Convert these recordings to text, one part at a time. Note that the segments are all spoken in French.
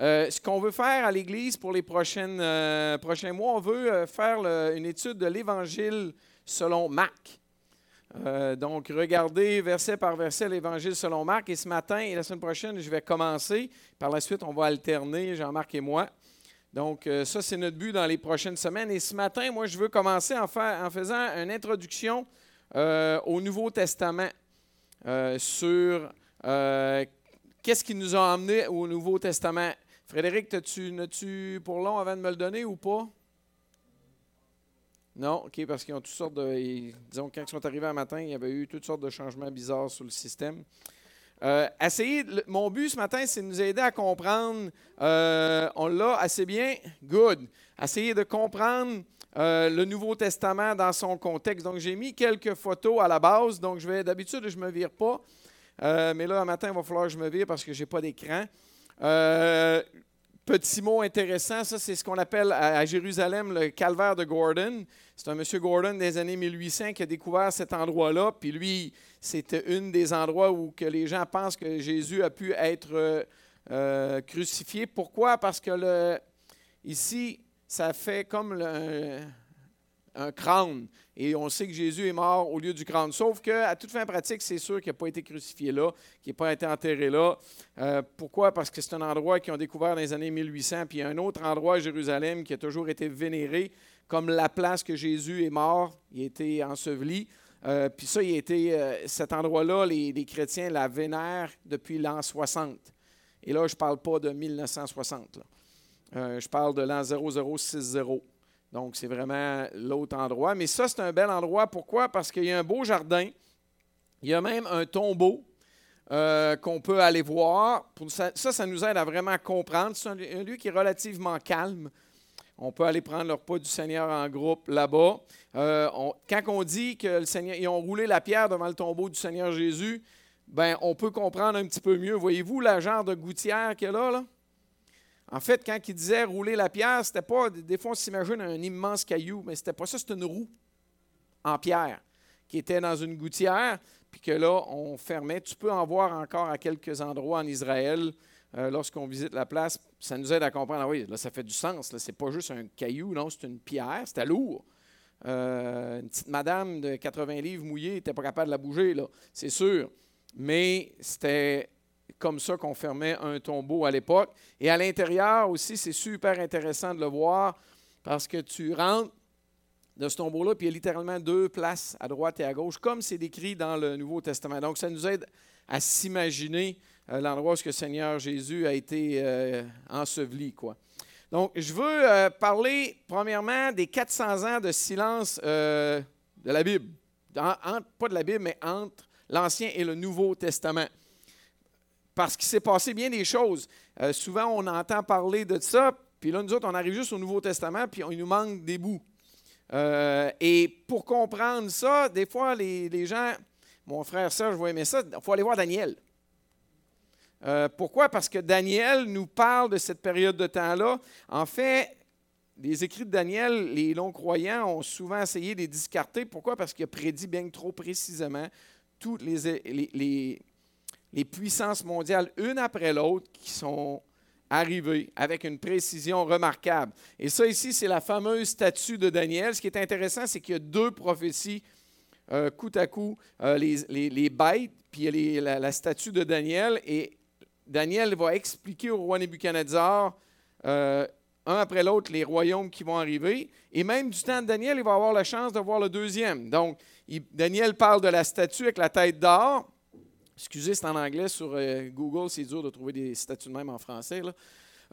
Euh, ce qu'on veut faire à l'Église pour les prochaines, euh, prochains mois, on veut euh, faire une étude de l'Évangile selon Marc. Donc, regardez verset par verset l'Évangile selon Marc. Et ce matin et la semaine prochaine, je vais commencer. Par la suite, on va alterner, Jean-Marc et moi. Donc, ça, c'est notre but dans les prochaines semaines. Et ce matin, moi, je veux commencer en, fa- en faisant une introduction au Nouveau Testament sur qu'est-ce qui nous a emmenés au Nouveau Testament? Frédéric, as-tu, n'as-tu pour long avant de me le donner ou pas? Non, OK, parce qu'ils ont toutes sortes de. ils- disons, quand ils sont arrivés un matin, il y avait eu toutes sortes de changements bizarres sur le système. Euh, mon but ce matin, c'est de nous aider à comprendre. euh, on l'a assez bien? Good. Essayez de comprendre euh, le Nouveau Testament dans son contexte. Donc, j'ai mis quelques photos à la base. Donc, je vais d'habitude, je ne me vire pas. Euh, mais là, un matin, il va falloir que je me vire parce que je n'ai pas d'écran. Euh, petit mot intéressant, ça, c'est ce qu'on appelle à, Jérusalem le calvaire de Gordon. C'est un monsieur Gordon des années 1800 qui a découvert cet endroit-là. Puis lui, c'était une des endroits où que les gens pensent que Jésus a pu être euh, crucifié. Pourquoi? Parce que le, ici, ça fait comme le- un crâne. Et on sait que Jésus est mort au lieu du crâne. Sauf qu'à toute fin pratique, c'est sûr qu'il n'a pas été crucifié là, qu'il n'a pas été enterré là. Euh, pourquoi? Parce que c'est un endroit qu'ils ont découvert dans les années 1800. Puis il y a un autre endroit à Jérusalem qui a toujours été vénéré comme la place que Jésus est mort. Il a été enseveli. Euh, puis ça, il a été, euh, cet endroit-là, les, les chrétiens la vénèrent depuis l'an 60. Et là, je ne parle pas de 1960. là. Euh, je parle de l'an 0060. Donc, c'est vraiment l'autre endroit. Mais ça, c'est un bel endroit. Pourquoi? Parce qu'il y a un beau jardin. Il y a même un tombeau euh, qu'on peut aller voir. Ça, ça, nous aide à vraiment comprendre. C'est un, lieu- qui est relativement calme. On peut aller prendre le repas du Seigneur en groupe là-bas. Euh, quand on dit que ont roulé la pierre devant le tombeau du Seigneur Jésus, ben, on peut comprendre un petit peu mieux. Voyez-vous la genre de gouttière qu'il y a là? là? En fait, quand il disait rouler la pierre, c'était pas. Des fois, on s'imagine un immense caillou, mais c'était pas ça, c'était une roue en pierre qui était dans une gouttière, puis que là, on fermait. Tu peux en voir encore à quelques endroits en Israël euh, lorsqu'on visite la place. Ça nous aide à comprendre. Ah oui, là, ça fait du sens. Là, c'est pas juste un caillou, non, c'est une pierre. C'était lourd. Euh, une petite madame de 80 livres mouillée n'était pas capable de la bouger, là, c'est sûr. Mais c'était comme ça qu'on fermait un tombeau à l'époque. Et à l'intérieur aussi, c'est super intéressant de le voir parce que tu rentres de ce tombeau-là, puis il y a littéralement deux places à droite et à gauche, comme c'est décrit dans le Nouveau Testament. Donc, ça nous aide à s'imaginer euh, l'endroit où ce que Seigneur Jésus a été euh, enseveli. Quoi. Donc, je veux euh, parler premièrement des 400 ans de silence de la Bible. Pas de la Bible, mais entre l'Ancien et le Nouveau Testament parce qu'il s'est passé bien des choses. Euh, souvent, on entend parler de ça, puis là, nous autres, on arrive juste au Nouveau Testament, puis on- il nous manque des bouts. Euh, et pour comprendre ça, des fois, les, gens, mon frère Serge va aimer ça, il faut aller voir Daniel. Euh, pourquoi? Parce que Daniel nous parle de cette période de temps-là. En fait, les écrits de Daniel, les non-croyants ont souvent essayé de les discarter. Pourquoi? Parce qu'il a prédit bien trop précisément toutes les, les- les- les puissances mondiales, une après l'autre, qui sont arrivées avec une précision remarquable. Et ça ici, c'est la fameuse statue de Daniel. Ce qui est intéressant, c'est qu'il y a deux prophéties euh, coup à coup, euh, les, les- bêtes, puis il y a la, statue de Daniel. Et Daniel va expliquer au roi Nebuchadnezzar, euh, un après l'autre, les royaumes qui vont arriver. Et même du temps de Daniel, il va avoir la chance de voir le deuxième. Donc, Daniel parle de la statue avec la tête d'or. Excusez, c'est en anglais. Sur euh, Google, c'est dur de trouver des statues de même en français.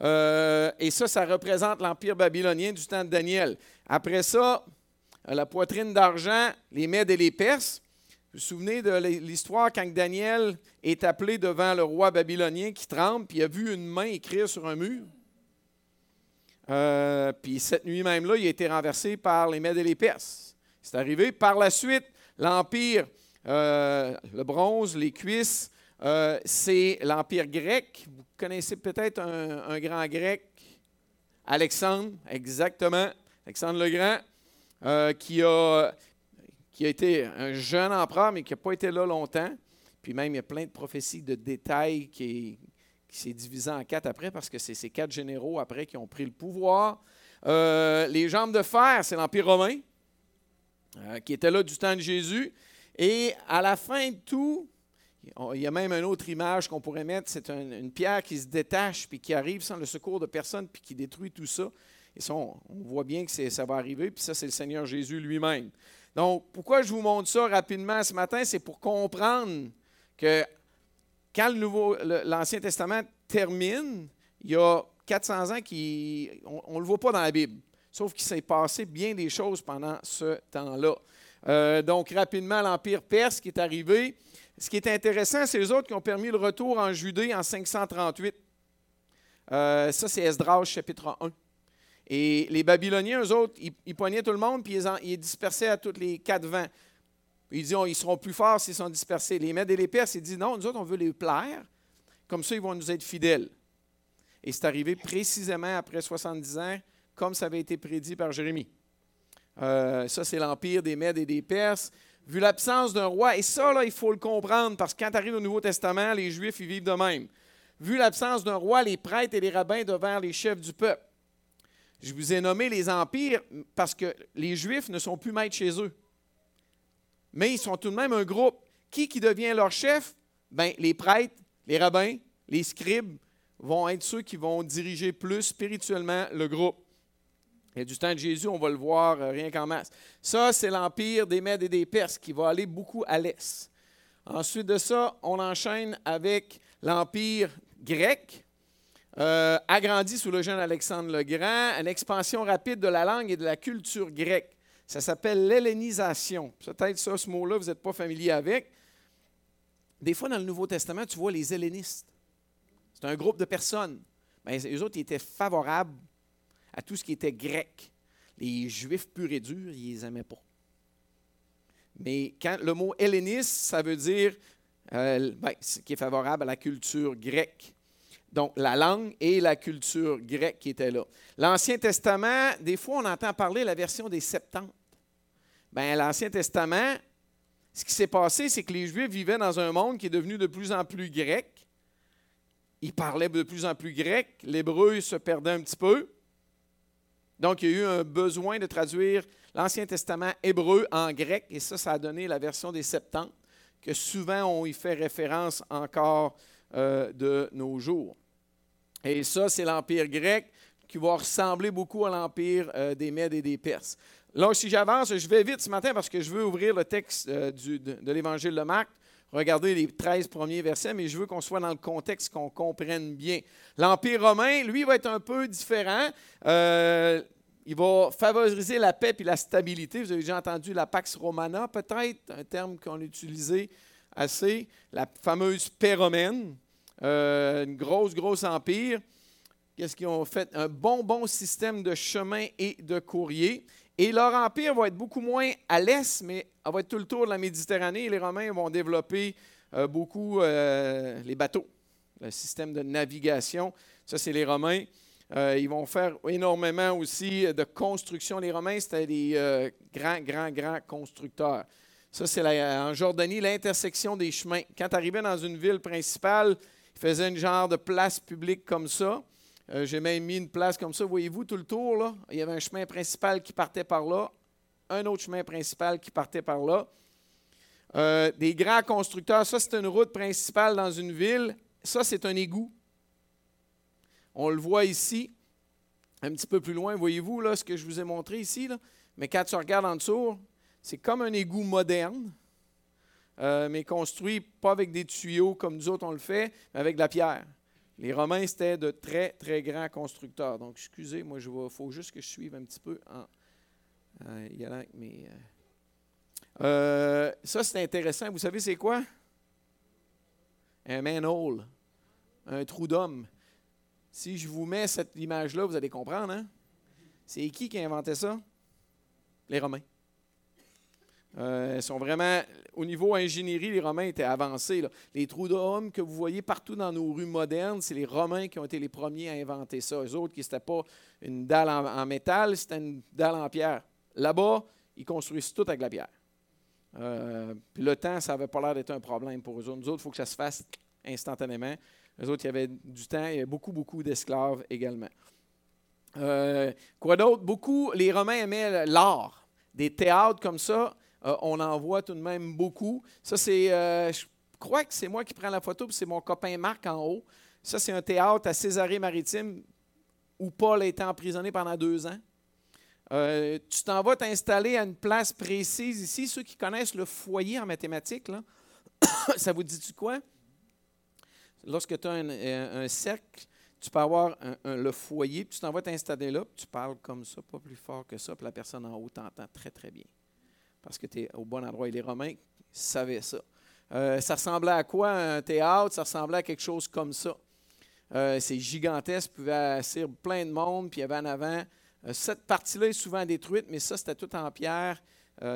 Euh, et ça, ça représente l'Empire babylonien du temps de Daniel. Après ça, euh, la poitrine d'argent, les Mèdes et les Perses. Vous vous souvenez de l'histoire quand Daniel est appelé devant le roi babylonien qui tremble, puis il a vu une main écrire sur un mur? Puis cette nuit même-là, il a été renversé par les Mèdes et les Perses. C'est arrivé. Par la suite, l'Empire, euh, le bronze, les cuisses, euh, c'est l'Empire grec. Vous connaissez peut-être un, grand grec, Alexandre, exactement, Alexandre le Grand, euh, qui, a, qui a été un jeune empereur, mais qui n'a pas été là longtemps. Puis même, il y a plein de prophéties de détails qui, s'est divisé en quatre après parce que c'est ces quatre généraux après qui ont pris le pouvoir. Les jambes de fer, c'est l'Empire romain, qui était là du temps de Jésus. Et à la fin de tout, il y a même une autre image qu'on pourrait mettre, c'est une pierre qui se détache puis qui arrive sans le secours de personne puis qui détruit tout ça. Et ça, on, voit bien que ça va arriver, puis ça, c'est le Seigneur Jésus lui-même. Donc, pourquoi je vous montre ça rapidement ce matin? C'est pour comprendre que quand l'Ancien Testament termine, il y a 400 ans qui, on ne le voit pas dans la Bible, sauf qu'il s'est passé bien des choses pendant ce temps-là. Euh, donc, rapidement, l'Empire perse qui est arrivé. Ce qui est intéressant, c'est les autres qui ont permis le retour en Judée en 538. Euh, ça, c'est Esdras, chapitre 1. Et les Babyloniens, eux autres, ils, ils poignaient tout le monde, puis ils, dispersaient à tous les quatre vents. Ils disent, ils seront plus forts s'ils sont dispersés. Les Mèdes et les Perses, ils disent, non, nous autres, on veut les plaire. Comme ça, ils vont nous être fidèles. Et c'est arrivé précisément après 70 ans, comme ça avait été prédit par Jérémie. Euh, ça, c'est l'empire des Mèdes et des Perses. Vu l'absence d'un roi, et ça, il faut le comprendre, parce que quand tu arrives au Nouveau Testament, les Juifs, ils vivent de même. Vu l'absence d'un roi, les prêtres et les rabbins devinrent les chefs du peuple. Je vous ai nommé les empires parce que les Juifs ne sont plus maîtres chez eux. Mais ils sont tout de même un groupe. Qui qui devient leur chef? Ben, les prêtres, les rabbins, les scribes vont être ceux qui vont diriger plus spirituellement le groupe. Et du temps de Jésus, on va le voir euh, rien qu'en masse. Ça, c'est l'empire des Mèdes et des Perses qui va aller beaucoup à l'est. Ensuite de ça, on enchaîne avec l'empire grec, euh, agrandi sous le jeune Alexandre le Grand, une expansion rapide de la langue et de la culture grecque. Ça s'appelle l'hellénisation. Peut-être ça, ce mot-là, vous n'êtes pas familier avec. Des fois, dans le Nouveau Testament, tu vois les hellénistes. C'est un groupe de personnes. Mais eux autres, ils étaient favorables à tout ce qui était grec. Les Juifs purs et durs, ils les aimaient pas. Mais quand le mot helléniste, ça veut dire euh, ben, qui est favorable à la culture grecque. Donc, la langue et la culture grecque qui étaient là. L'Ancien Testament, des fois, on entend parler de la version des Septante. Bien, l'Ancien Testament, ce qui s'est passé, c'est que les Juifs vivaient dans un monde qui est devenu de plus en plus grec. Ils parlaient de plus en plus grec. L'hébreu se perdait un petit peu. Donc, il y a eu un besoin de traduire l'Ancien Testament hébreu en grec, et ça, ça a donné la version des Septante, que souvent on y fait référence encore euh, de nos jours. Et ça, c'est l'Empire grec qui va ressembler beaucoup à l'Empire euh, des Mèdes et des Perses. Là, si j'avance, je vais vite ce matin parce que je veux ouvrir le texte euh, de, de l'Évangile de Marc, regarder les 13 premiers versets, mais je veux qu'on soit dans le contexte, qu'on comprenne bien. L'Empire romain, lui, va être un peu différent. Euh, il va favoriser la paix et la stabilité. Vous avez déjà entendu la Pax Romana, peut-être, un terme qu'on a utilisé assez. La fameuse paix romaine, euh, une grosse, grosse empire. Qu'est-ce qu'ils ont fait? Un bon, bon système de chemin et de courrier. Et leur empire va être beaucoup moins à l'est, mais va être tout le tour de la Méditerranée. Les Romains vont développer euh, beaucoup euh, les bateaux, le système de navigation. Ça, c'est les Romains. Euh, ils vont faire énormément aussi de construction. Les Romains, c'était des grands, grands, grands constructeurs. Ça, c'est en Jordanie, l'intersection des chemins. Quand tu arrivais dans une ville principale, ils faisaient un genre de place publique comme ça. J'ai même mis une place comme ça. Voyez-vous, tout le tour, là, il y avait un chemin principal qui partait par là, un autre chemin principal qui partait par là. Euh, des grands constructeurs, ça c'est une route principale dans une ville, ça c'est un égout. On le voit ici, un petit peu plus loin, voyez-vous là, ce que je vous ai montré ici, là? mais quand tu regardes en dessous, c'est comme un égout moderne, euh, mais construit pas avec des tuyaux comme nous autres on le fait, mais avec de la pierre. Les Romains, c'était de très, très grands constructeurs. Donc, excusez, moi, il faut juste que je suive un petit peu en, euh, euh, euh, ça, c'est intéressant. Vous savez, c'est quoi? Un manhole, un trou d'homme. Si je vous mets cette image-là, vous allez comprendre. Hein? C'est qui qui a inventé ça? Les Romains. Ils sont vraiment, au niveau ingénierie, les Romains étaient avancés. Les trous d'hommes que vous voyez partout dans nos rues modernes, c'est les Romains qui ont été les premiers à inventer ça. Les autres, qui n'étaient pas une dalle en métal, c'était une dalle en pierre. Là-bas, ils construisent tout avec la pierre. Euh, puis le temps, ça n'avait pas l'air d'être un problème pour eux. Nous autres, il faut que ça se fasse instantanément. Les autres, il y avait du temps, il y avait beaucoup, beaucoup d'esclaves également. Euh, quoi d'autre? Beaucoup, les Romains aimaient l'art. Des théâtres comme ça, euh, on en voit tout de même beaucoup. Ça, c'est, euh, je crois que c'est moi qui prends la photo, puis c'est mon copain Marc en haut. Ça, c'est un théâtre à Césarée-Maritime où Paul a été emprisonné pendant deux ans. tu t'en vas t'installer à une place précise ici. Ceux qui connaissent le foyer en mathématiques, ça vous dit-tu quoi? Lorsque tu as un cercle, tu peux avoir le foyer, puis tu t'en vas t'installer là, puis tu parles comme ça, pas plus fort que ça, puis la personne en haut t'entend très, très bien. Parce que tu es au bon endroit. Et les Romains savaient ça. Euh, ça ressemblait à quoi un théâtre? Ça ressemblait à quelque chose comme ça. Euh, c'est gigantesque, pouvait assurer plein de monde, puis il y avait en avant. Euh, cette partie-là est souvent détruite, mais ça, c'était tout en pierre.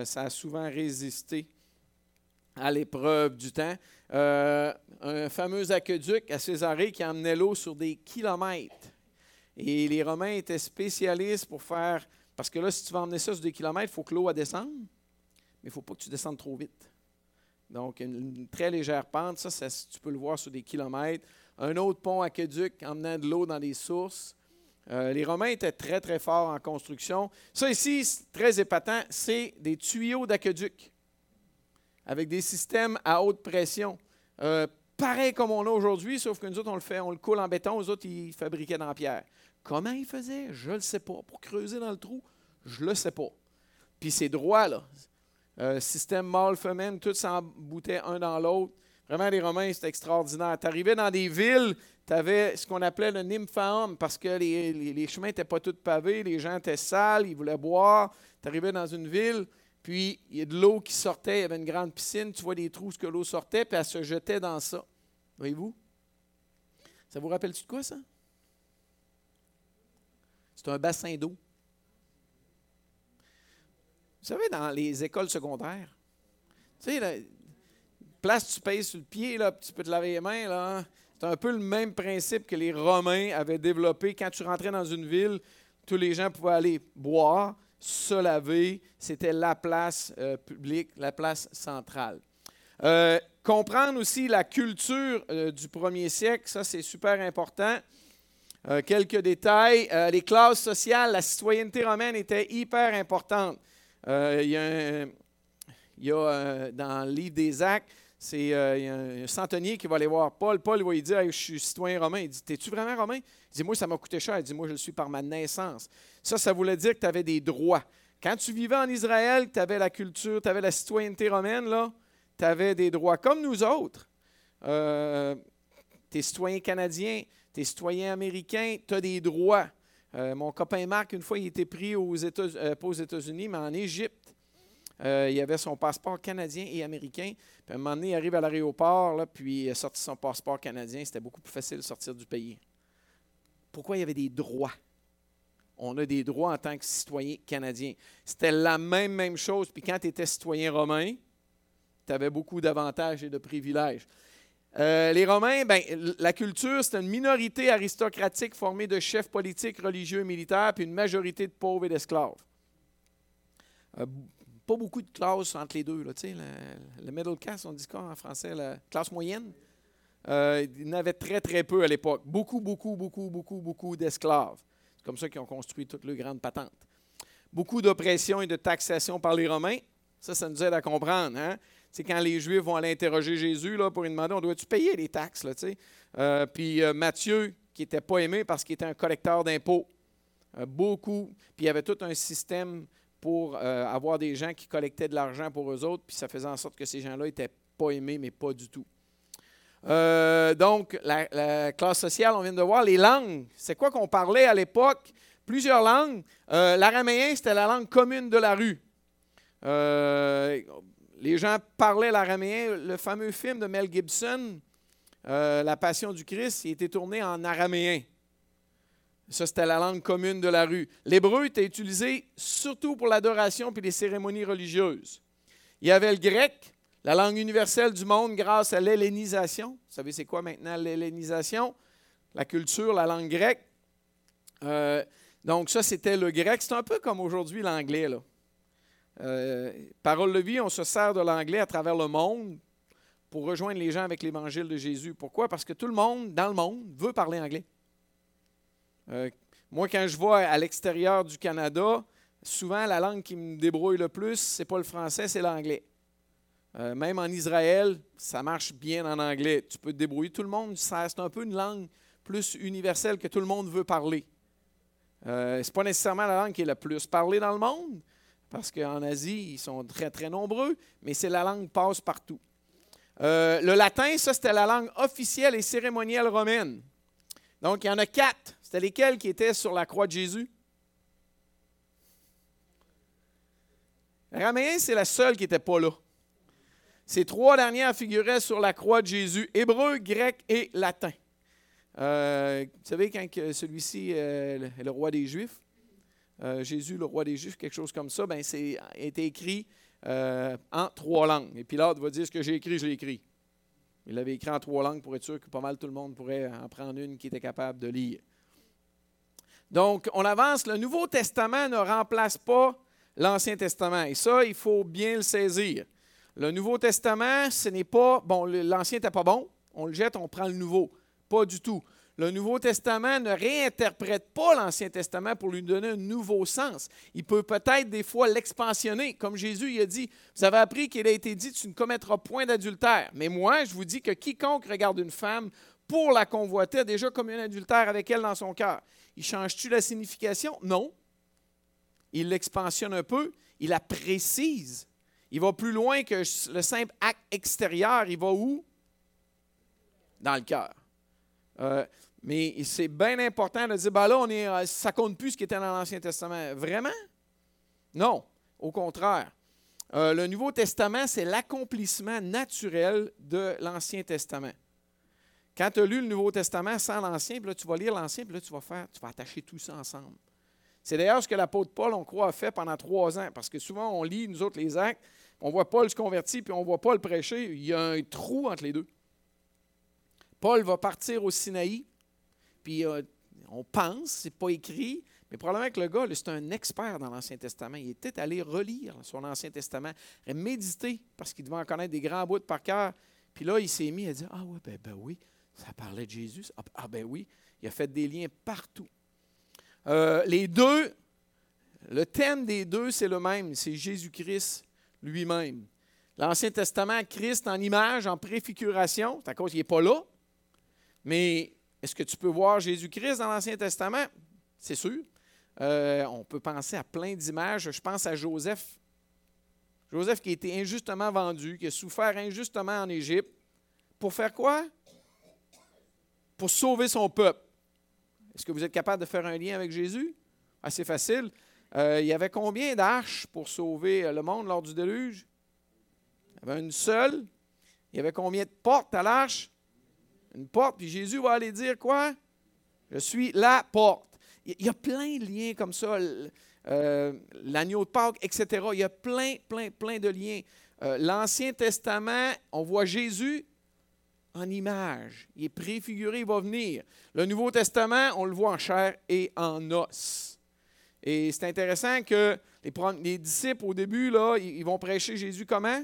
ça a souvent résisté à l'épreuve du temps. Un fameux aqueduc à Césarée qui emmenait l'eau sur des kilomètres. Et les Romains étaient spécialistes pour faire. Parce que là, si tu vas emmener ça sur des kilomètres, il faut que l'eau descende, mais il ne faut pas que tu descendes trop vite. Donc, une, très légère pente, ça, tu peux le voir sur des kilomètres. Un autre pont aqueduc emmenant de l'eau dans des sources. Euh, les Romains étaient très, très forts en construction. Ça ici, très épatant, c'est des tuyaux d'aqueduc avec des systèmes à haute pression. Euh, pareil comme on a aujourd'hui, sauf que nous autres, on le fait, on le coule en béton, les autres, ils fabriquaient dans pierre. Comment ils faisaient? Je ne le sais pas. Pour creuser dans le trou, je ne le sais pas. Puis c'est droit, là. Euh, système mâle-femelle, tout s'emboutait un dans l'autre. Vraiment, les Romains, c'était extraordinaire. Tu arrivais dans des villes, tu avais ce qu'on appelait le nymphaum, parce que les, les chemins n'étaient pas tous pavés, les gens étaient sales, ils voulaient boire. Tu arrivais dans une ville, puis, il y a de l'eau qui sortait, il y avait une grande piscine, tu vois des trous que l'eau sortait, puis elle se jetait dans ça. Voyez-vous? Ça vous rappelle-tu de quoi, ça? C'est un bassin d'eau. Vous savez, dans les écoles secondaires, tu sais, la place tu payes sur le pied, là, tu peux te laver les mains, là. C'est un peu le même principe que les Romains avaient développé. Quand tu rentrais dans une ville, tous les gens pouvaient aller boire, se laver, c'était la place euh, publique, la place centrale. Euh, comprendre aussi la culture euh, du premier siècle, ça c'est super important. quelques détails. les classes sociales, la citoyenneté romaine était hyper importante. Il y a, il y a dans le livre des Actes, c'est un, centenier qui va aller voir Paul. Paul va lui dire Je suis citoyen romain. Il dit T'es-tu vraiment romain? Il dit Moi, ça m'a coûté cher. Il dit Moi, je le suis par ma naissance. Ça, ça voulait dire que tu avais des droits. Quand tu vivais en Israël, tu avais la culture, tu avais la citoyenneté romaine, là, tu avais des droits comme nous autres. Euh, tu es citoyen canadien, tu es citoyen américain, tu as des droits. Euh, mon copain Marc, une fois, il était pris aux États, euh, pas aux États-Unis, mais en Égypte. il avait son passeport canadien et américain. Puis à un moment donné, il arrive à l'aéroport, puis il a sorti son passeport canadien. C'était beaucoup plus facile de sortir du pays. Pourquoi il y avait des droits? on a des droits en tant que citoyen canadien. C'était la même, même chose. Puis quand tu étais citoyen romain, tu avais beaucoup d'avantages et de privilèges. Euh, les Romains, ben, la culture, c'était une minorité aristocratique formée de chefs politiques, religieux et militaires, puis une majorité de pauvres et d'esclaves. Euh, pas beaucoup de classes entre les deux. Là, le, le, middle class, on dit quoi en français? La classe moyenne? Euh, il y en avait très, très peu à l'époque. Beaucoup, beaucoup, beaucoup, beaucoup, beaucoup d'esclaves. C'est comme ça qu'ils ont construit toutes leurs grandes patentes. Beaucoup d'oppression et de taxation par les Romains. Ça, ça nous aide à comprendre. Hein? C'est quand les Juifs vont aller interroger Jésus là, pour lui demander on doit-tu payer les taxes là, euh, Puis euh, Matthieu, qui n'était pas aimé parce qu'il était un collecteur d'impôts. Euh, beaucoup. Puis il y avait tout un système pour avoir des gens qui collectaient de l'argent pour eux autres, puis ça faisait en sorte que ces gens-là n'étaient pas aimés, mais pas du tout. Euh, donc, la, classe sociale, on vient de voir. Les langues, c'est quoi qu'on parlait à l'époque? Plusieurs langues. Euh, l'araméen, c'était la langue commune de la rue. Euh, les gens parlaient l'araméen. Le fameux film de Mel Gibson, La Passion du Christ, il était tourné en araméen. Ça, c'était la langue commune de la rue. L'hébreu était utilisé surtout pour l'adoration et les cérémonies religieuses. Il y avait le grec, la langue universelle du monde grâce à l'hellénisation. Vous savez, c'est quoi maintenant l'hellénisation? La culture, la langue grecque. Euh, donc, ça, c'était le grec. C'est un peu comme aujourd'hui l'anglais. Là. Euh, parole de vie, on se sert de l'anglais à travers le monde pour rejoindre les gens avec l'évangile de Jésus. Pourquoi? Parce que tout le monde, dans le monde, veut parler anglais. Euh, moi, quand je vais à l'extérieur du Canada, souvent la langue qui me débrouille le plus, c'est pas le français, c'est l'anglais. Euh, même en Israël, ça marche bien en anglais. Tu peux te débrouiller. Tout le monde, c'est un peu une langue plus universelle que tout le monde veut parler. Euh, ce n'est pas nécessairement la langue qui est la plus parlée dans le monde, parce qu'en Asie, ils sont très, très nombreux, mais c'est la langue passe partout. Euh, le latin, ça, c'était la langue officielle et cérémonielle romaine. Donc, il y en a quatre. C'était lesquels qui étaient sur la croix de Jésus? Raméen, c'est la seule qui n'était pas là. Ces trois dernières figuraient sur la croix de Jésus, hébreu, grec et latin. Euh, vous savez, quand celui-ci est le roi des Juifs, euh, Jésus, le roi des Juifs, quelque chose comme ça, ben, c'est été écrit euh, en trois langues. Et Pilate va dire ce que j'ai écrit, je l'ai écrit. Il l'avait écrit en trois langues pour être sûr que pas mal tout le monde pourrait en prendre une qui était capable de lire. Donc, on avance. Le Nouveau Testament ne remplace pas l'Ancien Testament. Et ça, il faut bien le saisir. Le Nouveau Testament, ce n'est pas, bon, l'Ancien n'était pas bon, on le jette, on prend le Nouveau. Pas du tout. Le Nouveau Testament ne réinterprète pas l'Ancien Testament pour lui donner un nouveau sens. Il peut peut-être des fois l'expansionner. Comme Jésus il a dit, vous avez appris qu'il a été dit, tu ne commettras point d'adultère. Mais moi, je vous dis que quiconque regarde une femme pour la convoiter a déjà commis un adultère avec elle dans son cœur. Il change-tu la signification? Non. Il l'expansionne un peu, il la précise. Il va plus loin que le simple acte extérieur. Il va où? Dans le cœur. Euh, mais c'est bien important de dire, ben là, on est, euh, ça compte plus ce qui était dans l'Ancien Testament. Vraiment? Non, au contraire. Euh, le Nouveau Testament, c'est l'accomplissement naturel de l'Ancien Testament. Quand tu as lu le Nouveau Testament sans l'Ancien, puis là, tu vas lire l'Ancien, puis là, tu vas faire, tu vas attacher tout ça ensemble. C'est d'ailleurs ce que l'apôtre Paul, on croit, a fait pendant trois ans, parce que souvent, on lit, nous autres, les actes, on voit Paul se convertir, puis on voit Paul prêcher. Il y a un trou entre les deux. Paul va partir au Sinaï, euh, on pense, c'est pas écrit, mais probablement que le gars, c'est un expert dans l'Ancien Testament. Il était allé relire son Ancien Testament, méditer, parce qu'il devait en connaître des grands bouts par cœur. Puis là, il s'est mis à dire Ah ouais, ben, ben oui, ça parlait de Jésus. Ah, ah ben oui, il a fait des liens partout. Euh, les deux, le thème des deux, c'est le même, c'est Jésus-Christ lui-même. L'Ancien Testament, Christ en image, en préfiguration, c'est à cause qu'il n'est pas là, mais est-ce que tu peux voir Jésus-Christ dans l'Ancien Testament? C'est sûr. Euh, on peut penser à plein d'images. Je pense à Joseph. Joseph qui a été injustement vendu, qui a souffert injustement en Égypte. Pour faire quoi? Pour sauver son peuple. Est-ce que vous êtes capable de faire un lien avec Jésus? Assez facile. Euh, il y avait combien d'arches pour sauver euh, le monde lors du déluge? Il y avait une seule. Il y avait combien de portes à l'arche? Une porte, puis Jésus va aller dire quoi? Je suis la porte. Il y a plein de liens comme ça, euh, l'agneau de Pâques, etc. Il y a plein, plein, plein de liens. Euh, L'Ancien Testament, on voit Jésus en image. Il est préfiguré, il va venir. Le Nouveau Testament, on le voit en chair et en os. Et c'est intéressant que les, les, disciples, au début, là, ils vont prêcher Jésus comment?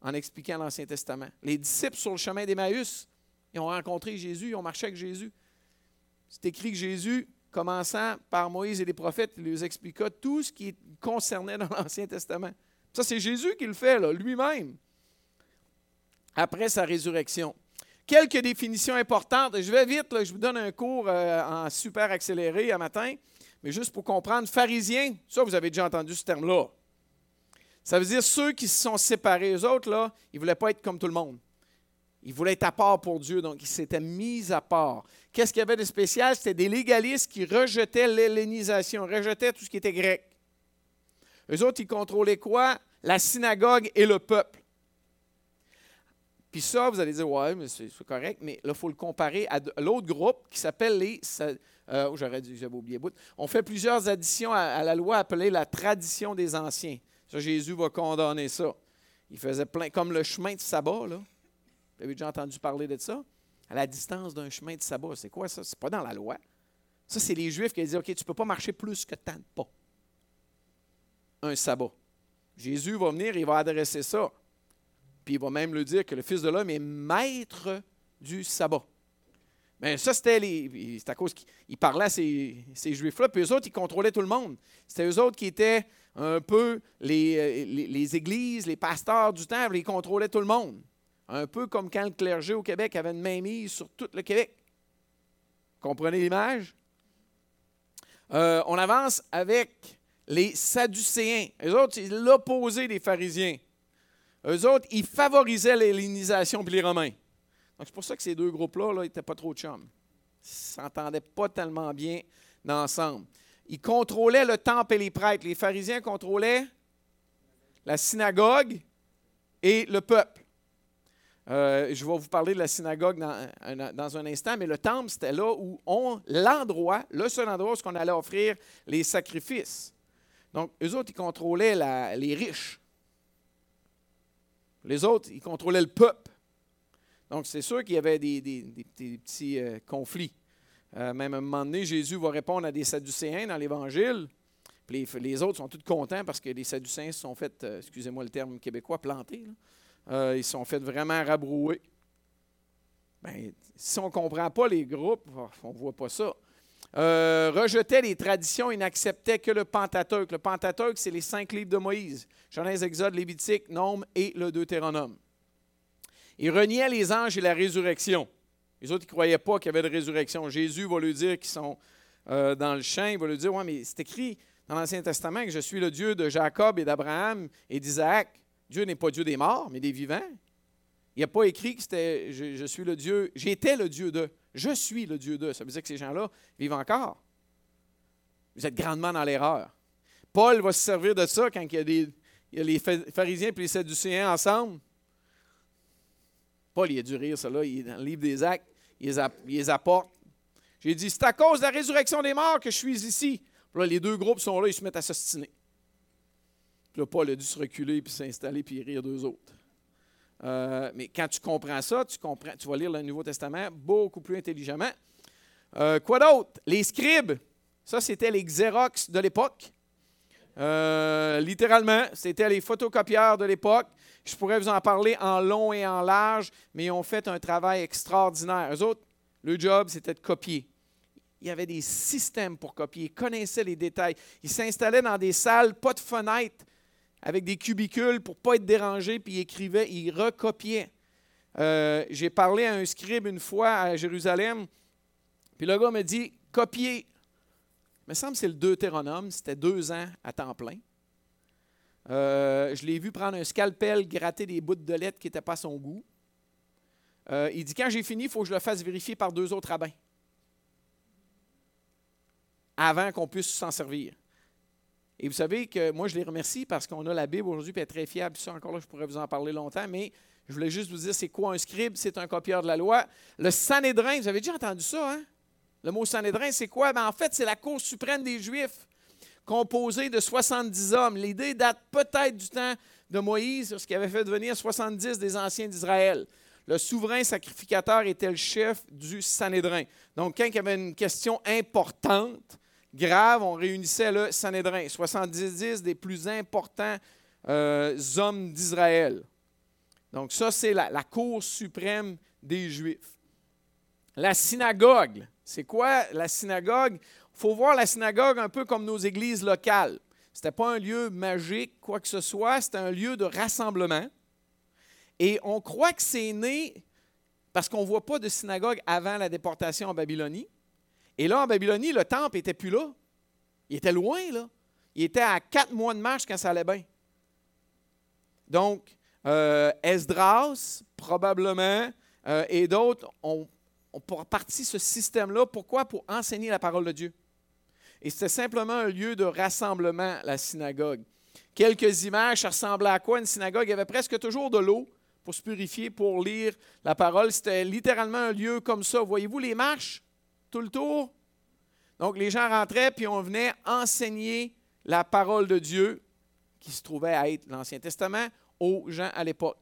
En expliquant l'Ancien Testament. Les disciples sur le chemin d'Emmaüs, ils ont rencontré Jésus, ils ont marché avec Jésus. C'est écrit que Jésus, commençant par Moïse et les prophètes, il expliqua tout ce qui concernait dans l'Ancien Testament. Ça, c'est Jésus qui le fait, lui-même, après sa résurrection. Quelques définitions importantes. Je vais vite, je vous donne un cours euh, en super accéléré à matin, mais juste pour comprendre. Pharisien, ça, vous avez déjà entendu ce terme-là. Ça veut dire ceux qui se sont séparés. Eux autres, là, ils ne voulaient pas être comme tout le monde. Il voulait être à part pour Dieu, donc il s'était mis à part. Qu'est-ce qu'il y avait de spécial? C'était des légalistes qui rejetaient l'hellénisation, rejetaient tout ce qui était grec. Eux autres, ils contrôlaient quoi? La synagogue et le peuple. Puis ça, vous allez dire, ouais, mais c'est correct, mais là, il faut le comparer à l'autre groupe qui s'appelle les. Euh, J'aurais dû, j'avais oublié bout. On fait plusieurs additions à, à, la loi appelée la tradition des anciens. Ça, Jésus va condamner ça. Il faisait plein, comme le chemin de sabbat, là. Vous avez déjà entendu parler de ça? À la distance d'un chemin de sabbat. C'est quoi ça? C'est pas dans la loi. Ça, c'est les Juifs qui disent OK, tu ne peux pas marcher plus que tant de pas. Un sabbat. Jésus va venir, il va adresser ça. Puis il va même le dire que le Fils de l'homme est maître du sabbat. Mais ça, c'était les. À cause qu'il parlait à ces, ces Juifs-là, puis eux autres, ils contrôlaient tout le monde. C'était eux autres qui étaient un peu les, les, églises, les pasteurs du temple, ils contrôlaient tout le monde. Un peu comme quand le clergé au Québec avait une mainmise sur tout le Québec. Comprenez l'image? Euh, on avance avec les Sadducéens. Eux autres, c'est l'opposé des pharisiens. Eux autres, ils favorisaient l'hellénisation puis les Romains. Donc, c'est pour ça que ces deux groupes-là n'étaient pas trop chums. Ils ne s'entendaient pas tellement bien ensemble. Ils contrôlaient le temple et les prêtres. Les pharisiens contrôlaient la synagogue et le peuple. Euh, je vais vous parler de la synagogue dans, un instant, mais le temple, c'était là où on, l'endroit, le seul endroit où on allait offrir les sacrifices. Donc, eux autres, ils contrôlaient les riches. Les autres, ils contrôlaient le peuple. Donc, c'est sûr qu'il y avait des, petits euh, conflits. Euh, même à un moment donné, Jésus va répondre à des Sadducéens dans l'Évangile. Puis les, autres sont tous contents parce que les Sadducéens se sont fait, euh, excusez-moi le terme québécois, plantés. Ils se sont fait vraiment rabrouer. Bien, si on ne comprend pas les groupes, on ne voit pas ça. rejetait les traditions et n'acceptait que le Pentateuque. Le Pentateuque, c'est les cinq livres de Moïse Genèse, Exode, Lévitique, Nombre et le Deutéronome. Il reniait les anges et la résurrection. Les autres, ils ne croyaient pas qu'il y avait de résurrection. Jésus va lui dire qu'ils sont euh, dans le champ. Il va lui dire Oui, mais c'est écrit dans l'Ancien Testament que je suis le Dieu de Jacob et d'Abraham et d'Isaac. Dieu n'est pas Dieu des morts, mais des vivants. Il n'a pas écrit que c'était je, suis le Dieu, j'étais le Dieu de. Je suis le Dieu de. Ça veut dire que ces gens-là vivent encore. Vous êtes grandement dans l'erreur. Paul va se servir de ça quand il y a, a les pharisiens et les sadducéens ensemble. Paul, il a dû rire, ça là, il dans le livre des Actes, il les, apporte. J'ai dit, c'est à cause de la résurrection des morts que je suis ici. Les deux groupes sont là, ils se mettent à s'ostiner. Puis là, Paul a dû se reculer, puis s'installer, puis rire d'eux autres. Euh, mais quand tu comprends ça, tu, comprends, tu vas lire le Nouveau Testament beaucoup plus intelligemment. Euh, quoi d'autre? Les scribes. Ça, c'était les Xerox de l'époque. Euh, littéralement, c'était les photocopieurs de l'époque. Je pourrais vous en parler en long et en large, mais ils ont fait un travail extraordinaire. Eux autres, le job, c'était de copier. Il y avait des systèmes pour copier, ils connaissaient les détails. Ils s'installaient dans des salles, pas de fenêtres, avec des cubicules pour ne pas être dérangés, puis ils écrivaient, ils recopiaient. Euh, j'ai parlé à un scribe une fois à Jérusalem, puis le gars me dit copier. Il me semble que c'est le Deutéronome, c'était deux ans à temps plein. Euh, je l'ai vu prendre un scalpel, gratter des bouts de lettres qui n'étaient pas à son goût. Euh, il dit Quand j'ai fini, il faut que je le fasse vérifier par deux autres rabbins avant qu'on puisse s'en servir. Et vous savez que moi, je les remercie parce qu'on a la Bible aujourd'hui, puis elle est très fiable. Ça, encore là, je pourrais vous en parler longtemps, mais je voulais juste vous dire c'est quoi un scribe? C'est un copieur de la loi. Le Sanhédrin, vous avez déjà entendu ça, hein? Le mot Sanhédrin, c'est quoi? Ben, en fait, c'est la Cour suprême des Juifs composé de 70 hommes. L'idée date peut-être du temps de Moïse, ce qui avait fait devenir 70 des anciens d'Israël. Le souverain sacrificateur était le chef du Sanhédrin. Donc, quand il y avait une question importante, grave, on réunissait le Sanhédrin, 70 des plus importants euh, hommes d'Israël. Donc, ça, c'est la, la Cour suprême des Juifs. La synagogue, c'est quoi la synagogue? Il faut voir la synagogue un peu comme nos églises locales. Ce n'était pas un lieu magique, quoi que ce soit, c'était un lieu de rassemblement. Et on croit que c'est né parce qu'on ne voit pas de synagogue avant la déportation en Babylonie. Et là, en Babylonie, le temple n'était plus là. Il était loin, là. Il était à quatre mois de marche quand ça allait bien. Donc, euh, Esdras, probablement, euh, et d'autres ont, ont parti ce système-là. Pourquoi? Pour enseigner la parole de Dieu. Et c'était simplement un lieu de rassemblement, la synagogue. Quelques images, ça ressemblait à quoi? Une synagogue? Il y avait presque toujours de l'eau pour se purifier, pour lire la parole. C'était littéralement un lieu comme ça. Voyez-vous les marches? Tout le tour? Donc les gens rentraient, puis on venait enseigner la parole de Dieu, qui se trouvait à être l'Ancien Testament, aux gens à l'époque.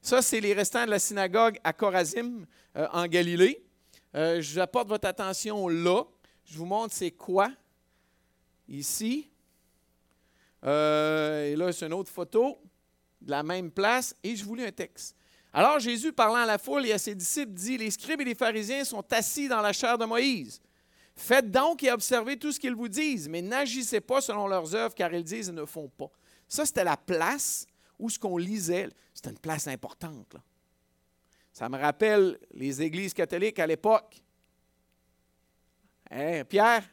Ça, c'est les restants de la synagogue à Corazim, euh, en Galilée. Euh, je vous apporte votre attention là. Je vous montre c'est quoi ici. Euh, et là, c'est une autre photo. de la même place et je voulais un texte. Alors Jésus, parlant à la foule et à ses disciples, dit, Les scribes et les pharisiens sont assis dans la chair de Moïse. Faites donc et observez tout ce qu'ils vous disent, mais n'agissez pas selon leurs œuvres, car ils disent et ne font pas. Ça, c'était la place où ce qu'on lisait, c'était une place importante. Ça me rappelle les églises catholiques à l'époque. Hein, Pierre?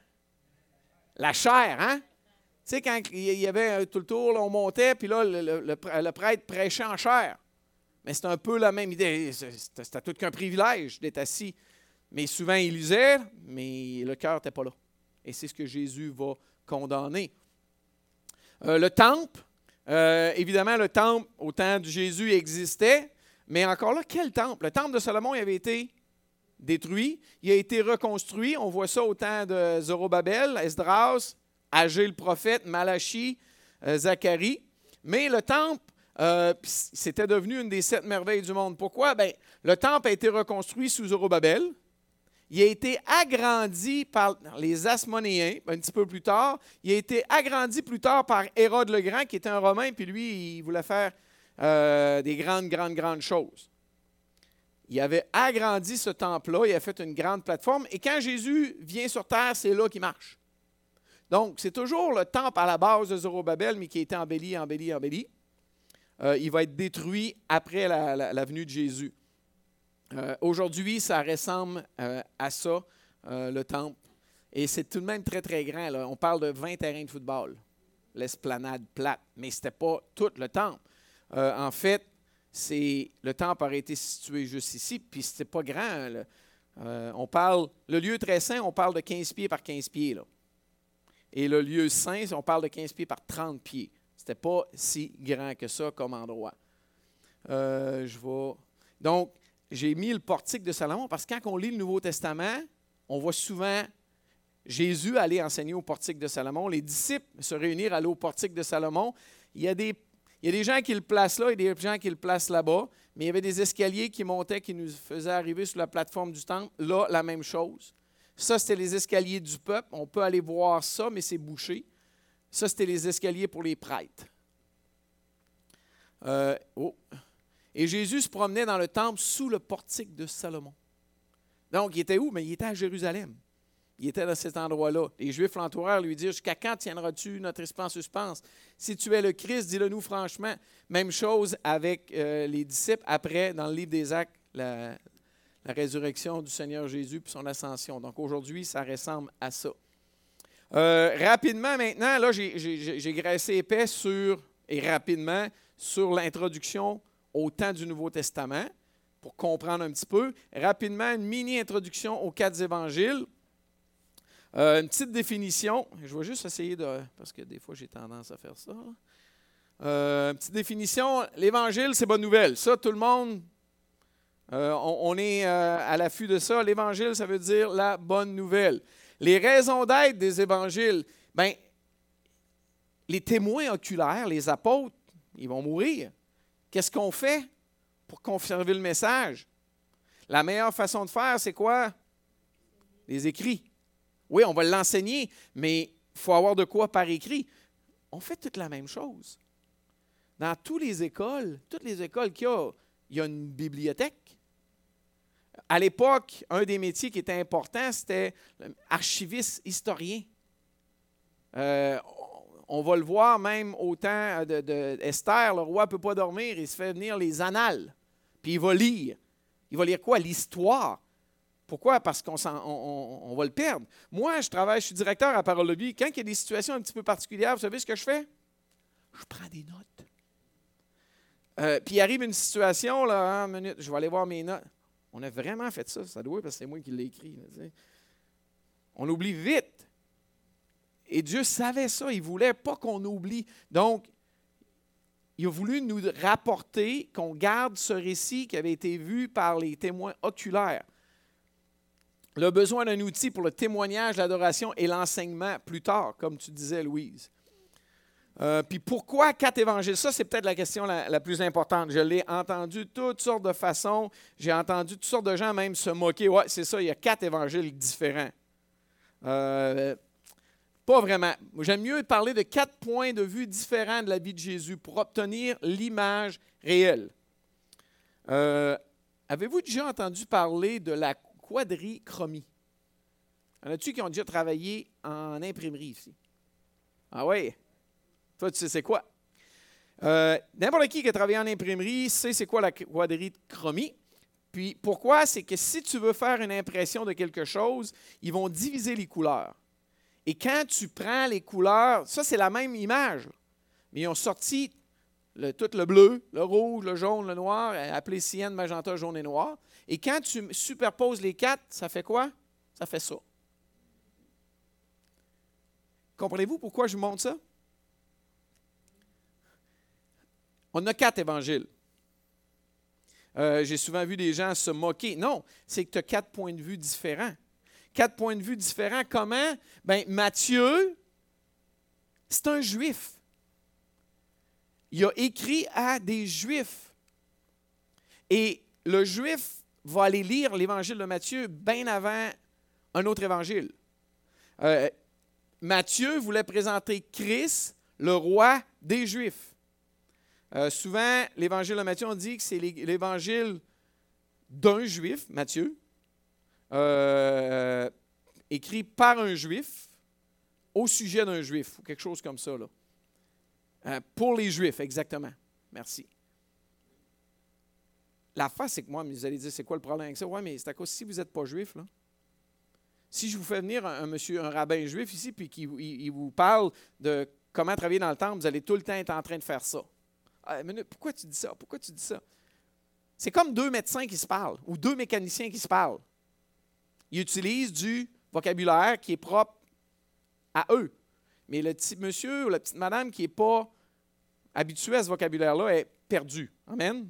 La chair, hein? Tu sais, quand il y avait tout le tour, on montait, puis là, le, prêtre prêchait en chair. Mais c'est un peu la même idée. C'était tout qu'un privilège d'être assis. Mais souvent, il lisait, mais le cœur n'était pas là. Et c'est ce que Jésus va condamner. Euh, le temple, euh, évidemment, le temple au temps de Jésus existait, mais encore là, quel temple? Le temple de Salomon avait été détruit, il a été reconstruit. On voit ça au temps de Zorobabel, Esdras, Agé le prophète, Malachi, euh, Zacharie. Mais le temple, euh, c'était devenu une des sept merveilles du monde. Pourquoi? Bien, le temple a été reconstruit sous Zorobabel. Il a été agrandi par les Asmonéens un petit peu plus tard. Il a été agrandi plus tard par Hérode le Grand, qui était un Romain, puis lui, il voulait faire euh, des grandes, grandes, grandes choses. Il avait agrandi ce temple-là, il a fait une grande plateforme, et quand Jésus vient sur terre, c'est là qu'il marche. Donc, c'est toujours le temple à la base de Zorobabel, mais qui a été embelli, embelli, embelli. Euh, il va être détruit après la, venue de Jésus. Euh, aujourd'hui, ça ressemble à ça, le temple. Et c'est tout de même très, très grand. On parle de 20 terrains de football, l'esplanade plate, mais ce n'était pas tout le temple. Euh, en fait, le temple aurait été situé juste ici, puis c'était pas grand. Euh, on parle, le lieu très saint, on parle de 15 pieds par 15 pieds. Et le lieu saint, on parle de 15 pieds par 30 pieds. C'était pas si grand que ça comme endroit. Euh, je vais. Donc, j'ai mis le portique de Salomon parce que quand on lit le Nouveau Testament, on voit souvent Jésus aller enseigner au portique de Salomon, les disciples se réunir, aller au portique de Salomon. Il y a des il y a des gens qui le placent là et des gens qui le placent là-bas, mais il y avait des escaliers qui montaient, qui nous faisaient arriver sur la plateforme du temple. Là, la même chose. Ça, c'était les escaliers du peuple. On peut aller voir ça, mais c'est bouché. Ça, c'était les escaliers pour les prêtres. Euh, oh. Et Jésus se promenait dans le temple sous le portique de Salomon. Donc, il était où? Mais il était à Jérusalem. Il était dans cet endroit-là. Les Juifs l'entourèrent, lui dirent Jusqu'à quand tiendras-tu notre esprit en suspens Si tu es le Christ, dis-le nous franchement. Même chose avec euh, les disciples après, dans le livre des Actes, la, résurrection du Seigneur Jésus puis son ascension. Donc aujourd'hui, ça ressemble à ça. Euh, rapidement maintenant, là, j'ai graissé épais sur, et rapidement, sur l'introduction au temps du Nouveau Testament pour comprendre un petit peu. Rapidement, une mini-introduction aux quatre évangiles. Euh, une petite définition. Je vais juste essayer de. Parce que des fois, j'ai tendance à faire ça. Euh, une petite définition. L'Évangile, c'est bonne nouvelle. Ça, tout le monde, on, est à l'affût de ça. L'Évangile, ça veut dire la bonne nouvelle. Les raisons d'être des évangiles, bien, les témoins oculaires, les apôtres, ils vont mourir. Qu'est-ce qu'on fait pour conserver le message? La meilleure façon de faire, c'est quoi? Les écrits. Oui, on va l'enseigner, mais il faut avoir de quoi par écrit. On fait toute la même chose. Dans toutes les écoles, toutes les écoles qu'il y a, il y a une bibliothèque. À l'époque, un des métiers qui était important, c'était archiviste historien. Euh, on va le voir même au temps d'Esther, le roi ne peut pas dormir, il se fait venir les annales, puis il va lire. Il va lire quoi? L'histoire. Pourquoi? Parce qu'on on, va le perdre. Moi, je travaille, je suis directeur à Parole de vie. Quand il y a des situations un petit peu particulières, vous savez ce que je fais? Je prends des notes. Euh, puis il arrive une situation, là, une minute, je vais aller voir mes notes. On a vraiment fait ça, ça doit, parce que c'est moi qui l'ai écrit. on oublie vite. Et Dieu savait ça, il ne voulait pas qu'on oublie. Donc, il a voulu nous rapporter qu'on garde ce récit qui avait été vu par les témoins oculaires le besoin d'un outil pour le témoignage, l'adoration et l'enseignement plus tard, comme tu disais, Louise. Euh, puis pourquoi quatre évangiles? Ça, c'est peut-être la question la, plus importante. Je l'ai entendu toutes sortes de façons. J'ai entendu toutes sortes de gens même se moquer. Ouais, c'est ça, il y a quatre évangiles différents. Euh, Pas vraiment. J'aime mieux parler de quatre points de vue différents de la vie de Jésus pour obtenir l'image réelle. Euh, avez-vous déjà entendu parler de la quadrichromie? Y en a-tu qui ont déjà travaillé en imprimerie ici? Ah oui? Toi, tu sais c'est quoi? Euh, n'importe qui qui a travaillé en imprimerie sait c'est quoi la quadrichromie. Puis pourquoi? C'est que si tu veux faire une impression de quelque chose, ils vont diviser les couleurs. Et quand tu prends les couleurs, ça c'est la même image, mais ils ont sorti tout le bleu, le rouge, le jaune, le noir, appelé cyane, magenta, jaune et noir. Et quand tu superposes les quatre, ça fait quoi? Ça fait ça. Comprenez-vous pourquoi je vous montre ça? On a quatre évangiles. Euh, j'ai souvent vu des gens se moquer. Non, c'est que tu as quatre points de vue différents quatre points de vue différents. Comment? Bien, Matthieu, c'est un juif. Il a écrit à des juifs. Et le juif va aller lire l'évangile de Matthieu bien avant un autre évangile. Euh, Matthieu voulait présenter Christ, le roi des Juifs. Euh, souvent, l'évangile de Matthieu, on dit que c'est l'évangile d'un juif, Matthieu, euh, écrit par un juif au sujet d'un juif, ou quelque chose comme ça. Euh, pour les juifs, exactement. Merci. La face, c'est que moi, vous allez dire, c'est quoi le problème avec ça? Oui, mais c'est à cause si vous n'êtes pas juif, là. Si je vous fais venir un, monsieur, un rabbin juif ici, puis qu'il vous parle de comment travailler dans le temple, vous allez tout le temps être en train de faire ça. Ah, pourquoi tu dis ça? Pourquoi tu dis ça? C'est comme deux médecins qui se parlent ou deux mécaniciens qui se parlent ils utilisent du vocabulaire qui est propre à eux. Mais le petit monsieur ou la petite madame qui n'est pas habitué à ce vocabulaire-là est perdu. Amen?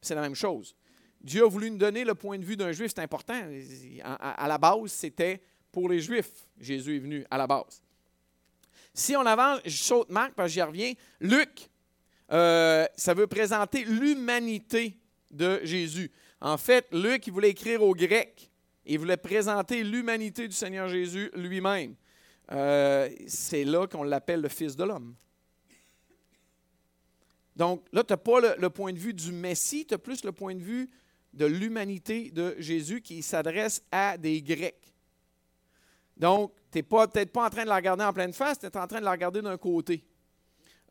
C'est la même chose. Dieu a voulu nous donner le point de vue d'un juif, c'est important. À, la base, c'était pour les juifs. Jésus est venu à la base. Si on avance, je saute Marc parce que j'y reviens. Luc, euh, ça veut présenter l'humanité de Jésus. En fait, Luc, il voulait écrire aux Grecs. Il voulait présenter l'humanité du Seigneur Jésus lui-même. Euh, c'est là qu'on l'appelle le Fils de l'homme. Donc là, tu n'as pas le, point de vue du Messie, tu as plus le point de vue de l'humanité de Jésus qui s'adresse à des Grecs. Donc, tu n'es peut-être pas en train de la regarder en pleine face, tu es en train de la regarder d'un côté.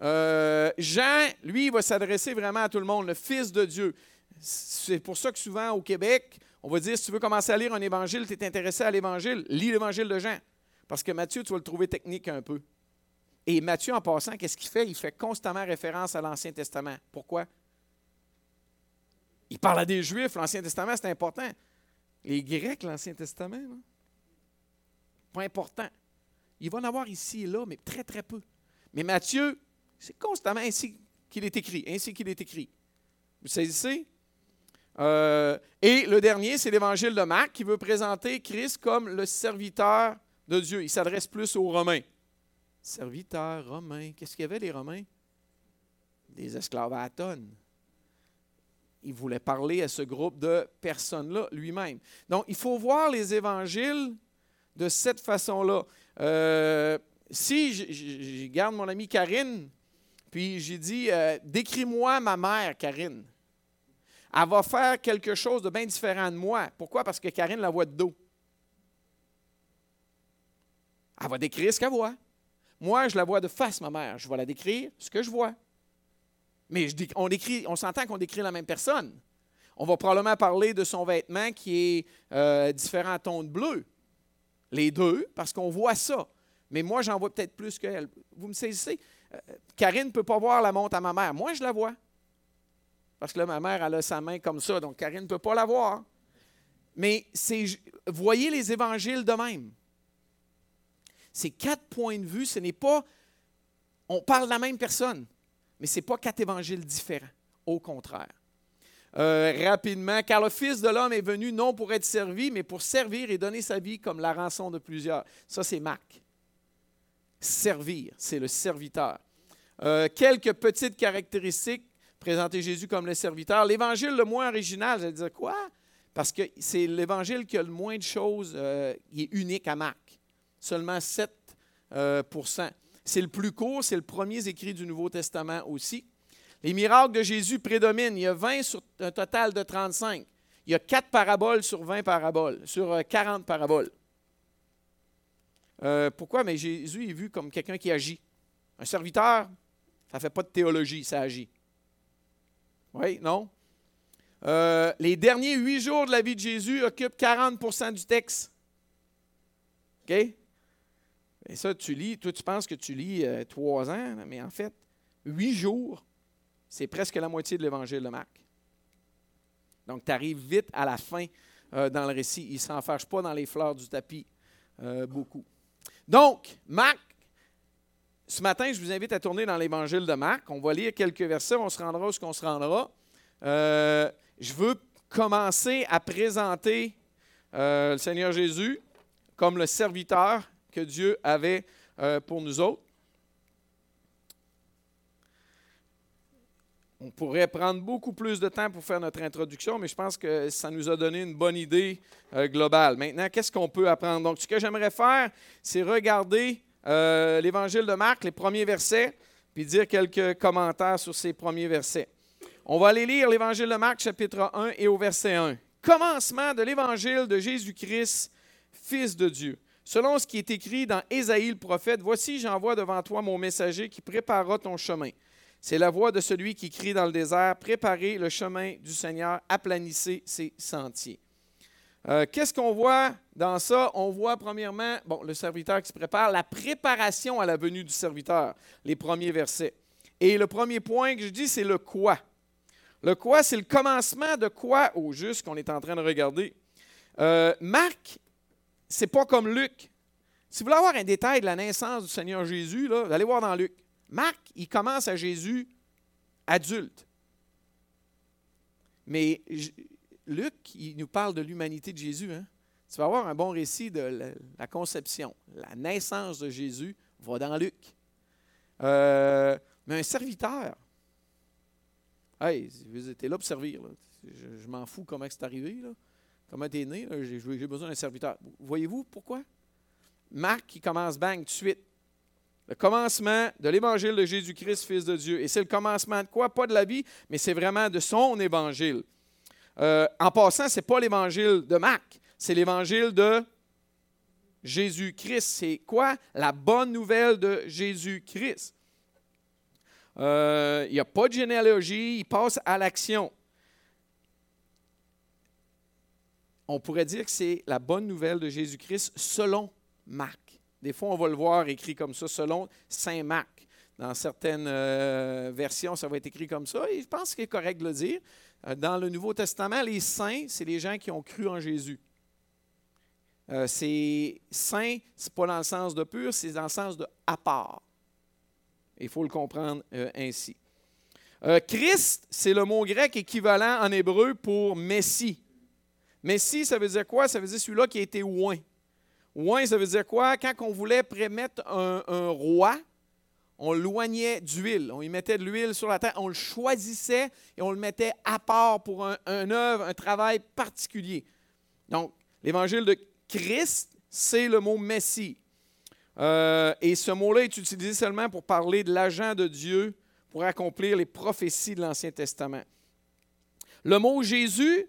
Euh, Jean, lui, il va s'adresser vraiment à tout le monde, le Fils de Dieu. C'est pour ça que souvent au Québec, on va dire, si tu veux commencer à lire un évangile, tu es intéressé à l'évangile, lis l'évangile de Jean. Parce que Matthieu, tu vas le trouver technique un peu. Et Matthieu, en passant, qu'est-ce qu'il fait? Il fait constamment référence à l'Ancien Testament. Pourquoi? Il parle à des Juifs. L'Ancien Testament, c'est important. Les Grecs, l'Ancien Testament, pas important. Il va en avoir ici et là, mais très, très peu. Mais Matthieu, c'est constamment ainsi qu'il est écrit, ainsi qu'il est écrit. Vous saisissez? Euh, et le dernier, c'est l'évangile de Marc qui veut présenter Christ comme le serviteur de Dieu. Il s'adresse plus aux Romains. Serviteur, Romain. Qu'est-ce qu'il y avait, les Romains? Des esclaves à. Il voulait parler à ce groupe de personnes-là lui-même. Donc, il faut voir les évangiles de cette façon-là. Euh, si je, garde mon amie Karine, puis j'ai dit, euh, décris-moi ma mère, Karine elle va faire quelque chose de bien différent de moi. Pourquoi? Parce que Karine la voit de dos. Elle va décrire ce qu'elle voit. Moi, je la vois de face, ma mère. Je vais la décrire ce que je vois. Mais on, s'entend qu'on décrit la même personne. On va probablement parler de son vêtement qui est euh, différent ton de bleu. Les deux, parce qu'on voit ça. Mais moi, j'en vois peut-être plus qu'elle. Vous me saisissez? Karine ne peut pas voir la montre à ma mère. Moi, je la vois. Parce que là, ma mère, elle a sa main comme ça, donc Karine ne peut pas la voir. Mais c'est, voyez les évangiles de même. Ces quatre points de vue, ce n'est pas. On parle de la même personne, mais ce n'est pas quatre évangiles différents. Au contraire. Euh, rapidement, car le Fils de l'homme est venu non pour être servi, mais pour servir et donner sa vie comme la rançon de plusieurs. Ça, c'est Marc. Servir, c'est le serviteur. Euh, quelques petites caractéristiques présenter Jésus comme le serviteur. L'évangile le moins original, je vais dire quoi? Parce que c'est l'évangile qui a le moins de choses, euh, il est unique à Marc. Seulement sept euh, C'est le plus court, c'est le premier écrit du Nouveau Testament aussi. Les miracles de Jésus prédominent. Il y a 20 sur un total de 35. Il y a 4 paraboles sur 20 paraboles, sur 40 euh, paraboles. Pourquoi? Mais Jésus est vu comme quelqu'un qui agit. Un serviteur, ça ne fait pas de théologie, ça agit. Oui, non? Euh, les derniers huit jours de la vie de Jésus occupent 40% du texte. OK? Et ça, tu lis, toi, tu penses que tu lis euh, trois ans, mais en fait, huit jours, c'est presque la moitié de l'évangile de Marc. Donc, tu arrives vite à la fin dans le récit. Il ne s'enfarge pas dans les fleurs du tapis beaucoup. Donc, Marc, ce matin, je vous invite à tourner dans l'évangile de Marc. On va lire quelques versets, on se rendra où ce se rendra. Euh, je veux commencer à présenter euh, le Seigneur Jésus comme le serviteur que Dieu avait euh, pour nous autres. On pourrait prendre beaucoup plus de temps pour faire notre introduction, mais je pense que ça nous a donné une bonne idée globale. Maintenant, qu'est-ce qu'on peut apprendre? Donc, ce que j'aimerais faire, c'est regarder euh, l'Évangile de Marc, les premiers versets, puis dire quelques commentaires sur ces premiers versets. On va aller lire l'Évangile de Marc, chapitre 1 et au verset 1. Commencement de l'Évangile de Jésus-Christ, Fils de Dieu. Selon ce qui est écrit dans Ésaïe le prophète, Voici, j'envoie devant toi mon messager qui préparera ton chemin. C'est la voix de celui qui crie dans le désert, préparez le chemin du Seigneur, aplanissez ses sentiers. Euh, qu'est-ce qu'on voit dans ça? On voit premièrement, bon, le serviteur qui se prépare, la préparation à la venue du serviteur, les premiers versets. Et le premier point que je dis, c'est le quoi. Le quoi, c'est le commencement de quoi au juste qu'on est en train de regarder. Euh, Marc, c'est pas comme Luc. Si vous voulez avoir un détail de la naissance du Seigneur Jésus, là, allez voir dans Luc. Marc, il commence à Jésus adulte. Mais Luc, il nous parle de l'humanité de Jésus. Hein? Tu vas avoir un bon récit de la, conception. La naissance de Jésus va dans Luc. Euh, mais un serviteur, hey, tu es là pour servir. Je, m'en fous comment c'est arrivé. Là. Comment tu es né. J'ai besoin d'un serviteur. Voyez-vous pourquoi? Marc, il commence bang tout de suite le commencement de l'évangile de Jésus-Christ, Fils de Dieu. Et c'est le commencement de quoi? Pas de la vie, mais c'est vraiment de son évangile. Euh, en passant, ce n'est pas l'évangile de Marc, c'est l'évangile de Jésus-Christ. C'est quoi? La bonne nouvelle de Jésus-Christ? Euh, il n'y a pas de généalogie, il passe à l'action. On pourrait dire que c'est la bonne nouvelle de Jésus-Christ selon Marc. Des fois, on va le voir écrit comme ça, selon Saint Marc. Dans certaines euh, versions, ça va être écrit comme ça. Et je pense qu'il est correct de le dire. Euh, dans le Nouveau Testament, les saints, c'est les gens qui ont cru en Jésus. Euh, c'est saint, c'est pas dans le sens de pur, c'est dans le sens de à part. Il faut le comprendre ainsi. Christ, c'est le mot grec équivalent en hébreu pour Messie. Messie, ça veut dire quoi? Ça veut dire celui-là qui a été oint. Ouais, ça veut dire quoi? Quand on voulait prémettre un, roi, on loignait d'huile. On y mettait de l'huile sur la terre, on le choisissait et on le mettait à part pour un, œuvre, un travail particulier. Donc, l'évangile de Christ, c'est le mot Messie. Euh, et ce mot-là est utilisé seulement pour parler de l'agent de Dieu pour accomplir les prophéties de l'Ancien Testament. Le mot Jésus,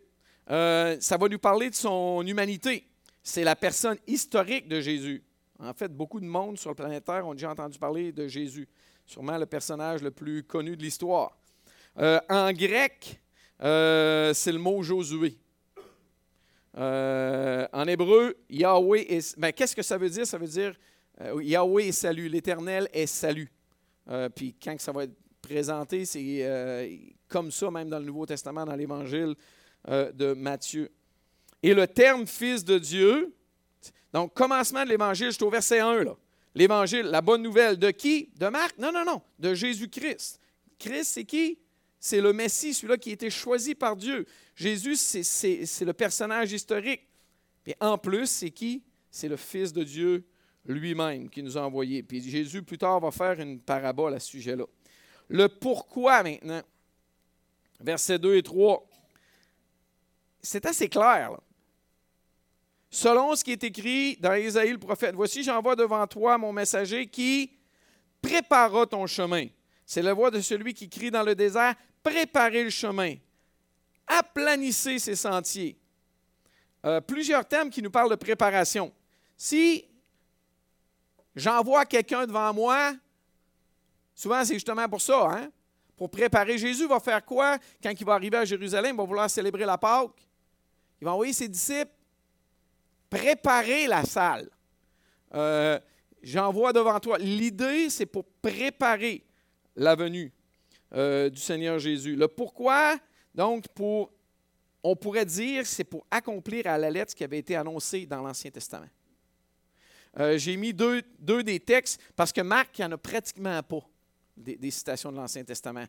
euh, ça va nous parler de son humanité c'est la personne historique de Jésus. En fait, beaucoup de monde sur le planète Terre ont déjà entendu parler de Jésus, sûrement le personnage le plus connu de l'histoire. Euh, en grec, euh, c'est le mot Josué. Euh, en hébreu, Yahweh est. Ben, qu'est-ce que ça veut dire? Ça veut dire Yahweh est salut, l'Éternel est salut. puis quand ça va être présenté, c'est comme ça, même dans le Nouveau Testament, dans l'Évangile de Matthieu. Et le terme fils de Dieu, donc commencement de l'Évangile, je suis au verset 1, là. L'Évangile, la bonne nouvelle de qui? De Marc? Non, non, non, de Jésus-Christ. Christ, c'est qui? C'est le Messie, celui-là qui a été choisi par Dieu. Jésus, c'est le personnage historique. Et en plus, c'est qui? C'est le Fils de Dieu lui-même qui nous a envoyés. Puis Jésus, plus tard, va faire une parabole à ce sujet-là. Le pourquoi maintenant? Versets 2 et 3. C'est assez clair. Là. Selon ce qui est écrit dans Isaïe le prophète. Voici, j'envoie devant toi mon messager qui préparera ton chemin. C'est la voix de celui qui crie dans le désert, préparez le chemin, aplanissez ses sentiers. Euh, plusieurs thèmes qui nous parlent de préparation. Si j'envoie quelqu'un devant moi, souvent c'est justement pour ça, hein? pour préparer. Jésus va faire quoi quand il va arriver à Jérusalem? Il va vouloir célébrer la Pâque. Il va envoyer ses disciples préparer la salle. Euh, j'envoie devant toi. L'idée, c'est pour préparer la venue euh, du Seigneur Jésus. Le pourquoi, donc, pour, on pourrait dire, c'est pour accomplir à la lettre ce qui avait été annoncé dans l'Ancien Testament. Euh, j'ai mis deux, des textes parce que Marc, il n'y en a pratiquement pas des, citations de l'Ancien Testament.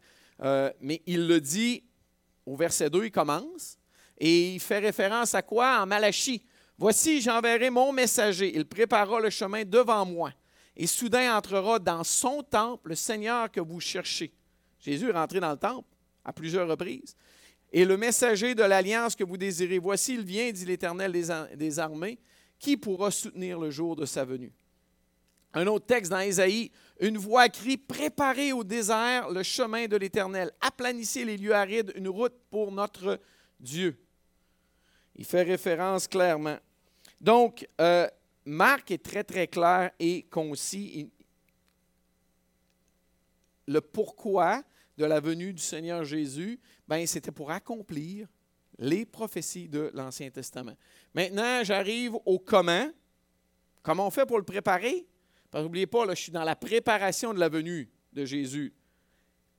mais il le dit au verset 2, il commence, et il fait référence à quoi? En Malachie. Voici, j'enverrai mon messager. Il préparera le chemin devant moi. Et soudain entrera dans son temple le Seigneur que vous cherchez. Jésus est rentré dans le temple à plusieurs reprises. Et le messager de l'alliance que vous désirez, voici, il vient, dit l'Éternel des armées. Qui pourra soutenir le jour de sa venue? Un autre texte dans Ésaïe, une voix crie Préparez au désert le chemin de l'Éternel, aplanissez les lieux arides, une route pour notre Dieu. Il fait référence clairement. Donc, euh, Marc est très, très clair et concis. Le pourquoi de la venue du Seigneur Jésus, ben, c'était pour accomplir les prophéties de l'Ancien Testament. Maintenant, j'arrive au comment. Comment on fait pour le préparer? Parce n'oubliez pas, je suis dans la préparation de la venue de Jésus.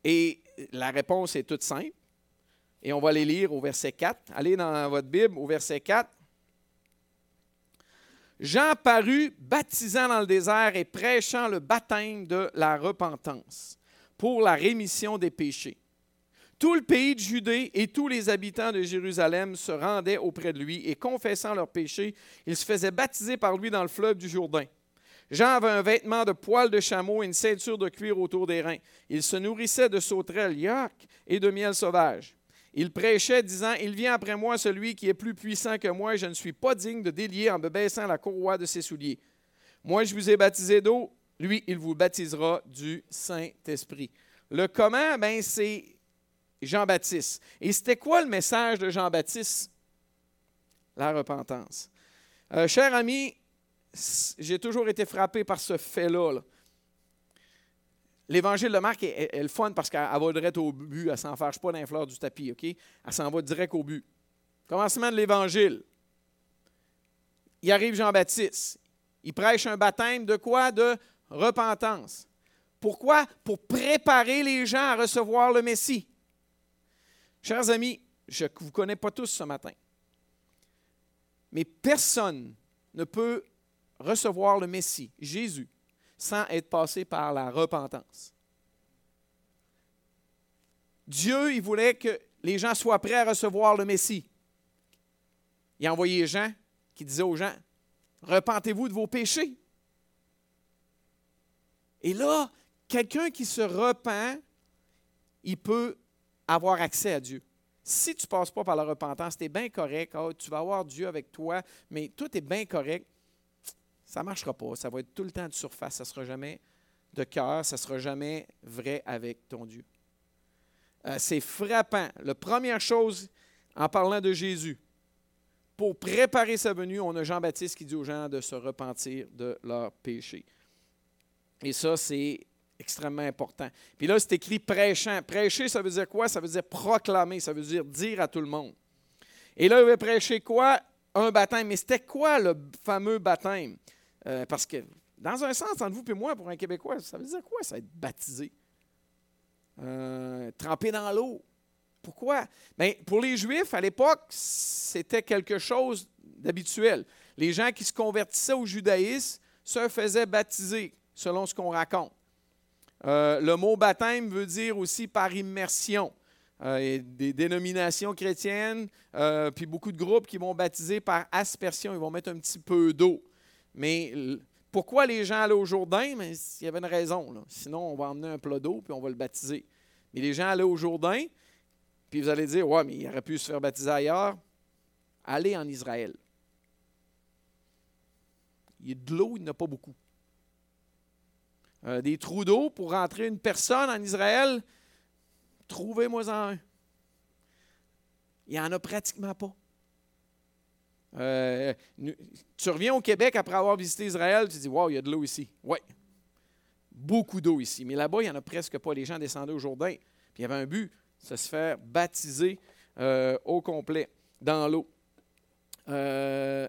Et la réponse est toute simple. Et on va les lire au verset 4. Allez dans votre Bible au verset 4. Jean parut baptisant dans le désert et prêchant le baptême de la repentance pour la rémission des péchés. Tout le pays de Judée et tous les habitants de Jérusalem se rendaient auprès de lui et confessant leurs péchés, ils se faisaient baptiser par lui dans le fleuve du Jourdain. Jean avait un vêtement de poils de chameau et une ceinture de cuir autour des reins. Il se nourrissait de sauterelles, yark et de miel sauvage. Il prêchait, disant Il vient après moi celui qui est plus puissant que moi, et je ne suis pas digne de délier en me baissant la courroie de ses souliers. Moi, je vous ai baptisé d'eau, lui, il vous baptisera du Saint-Esprit. Le comment, ben, c'est Jean-Baptiste. Et c'était quoi le message de Jean-Baptiste? La repentance. Euh, cher ami, j'ai toujours été frappé par ce fait-là. là L'évangile de Marc est, le fun parce qu'elle va direct au but, elle s'en fâche pas d'un fleur du tapis, OK? Elle s'en va direct au but. Commencement de l'évangile. Il arrive Jean-Baptiste. Il prêche un baptême de quoi? De repentance. Pourquoi? Pour préparer les gens à recevoir le Messie. Chers amis, je ne vous connais pas tous ce matin, mais personne ne peut recevoir le Messie, Jésus, sans être passé par la repentance. Dieu, il voulait que les gens soient prêts à recevoir le Messie. Il a envoyé Jean qui disait aux gens, repentez-vous de vos péchés. Et là, quelqu'un qui se repent, il peut avoir accès à Dieu. Si tu ne passes pas par la repentance, tu bien correct, oh, tu vas avoir Dieu avec toi, mais tout est bien correct ça ne marchera pas. Ça va être tout le temps de surface. Ça ne sera jamais de cœur. Ça ne sera jamais vrai avec ton Dieu. Euh, c'est frappant. La première chose, en parlant de Jésus, pour préparer sa venue, on a Jean-Baptiste qui dit aux gens de se repentir de leurs péchés. Et ça, c'est extrêmement important. Puis là, c'est écrit prêchant. Prêcher, ça veut dire quoi? Ça veut dire proclamer, ça veut dire dire à tout le monde. Et là, il veut prêcher quoi? Un baptême. Mais c'était quoi le fameux baptême? Euh, parce que, dans un sens, entre vous et moi, pour un Québécois, ça veut dire quoi, ça, être baptisé? Euh, dans l'eau. Pourquoi? Bien, pour les Juifs, à l'époque, c'était quelque chose d'habituel. Les gens qui se convertissaient au judaïsme se faisaient baptiser, selon ce qu'on raconte. Euh, le mot baptême veut dire aussi par immersion. Euh, des dénominations chrétiennes, puis beaucoup de groupes qui vont baptiser par aspersion. Ils vont mettre un petit peu d'eau. Mais pourquoi les gens allaient au Jourdain? Mais il y avait une raison. Sinon, on va emmener un plat d'eau puis on va le baptiser. Mais les gens allaient au Jourdain, puis vous allez dire, ouais, mais il aurait pu se faire baptiser ailleurs. Allez en Israël. il y a de l'eau, il n'y en a pas beaucoup. Euh, des trous d'eau pour rentrer une personne en Israël, trouvez-moi en un. Il n'y en a pratiquement pas. Euh, tu reviens au Québec après avoir visité Israël, tu dis Waouh, il y a de l'eau ici. Oui. Beaucoup d'eau ici. Mais là-bas, il n'y en a presque pas. Les gens descendaient au Jourdain. Puis il y avait un but c'est se faire baptiser euh, au complet dans l'eau. Euh,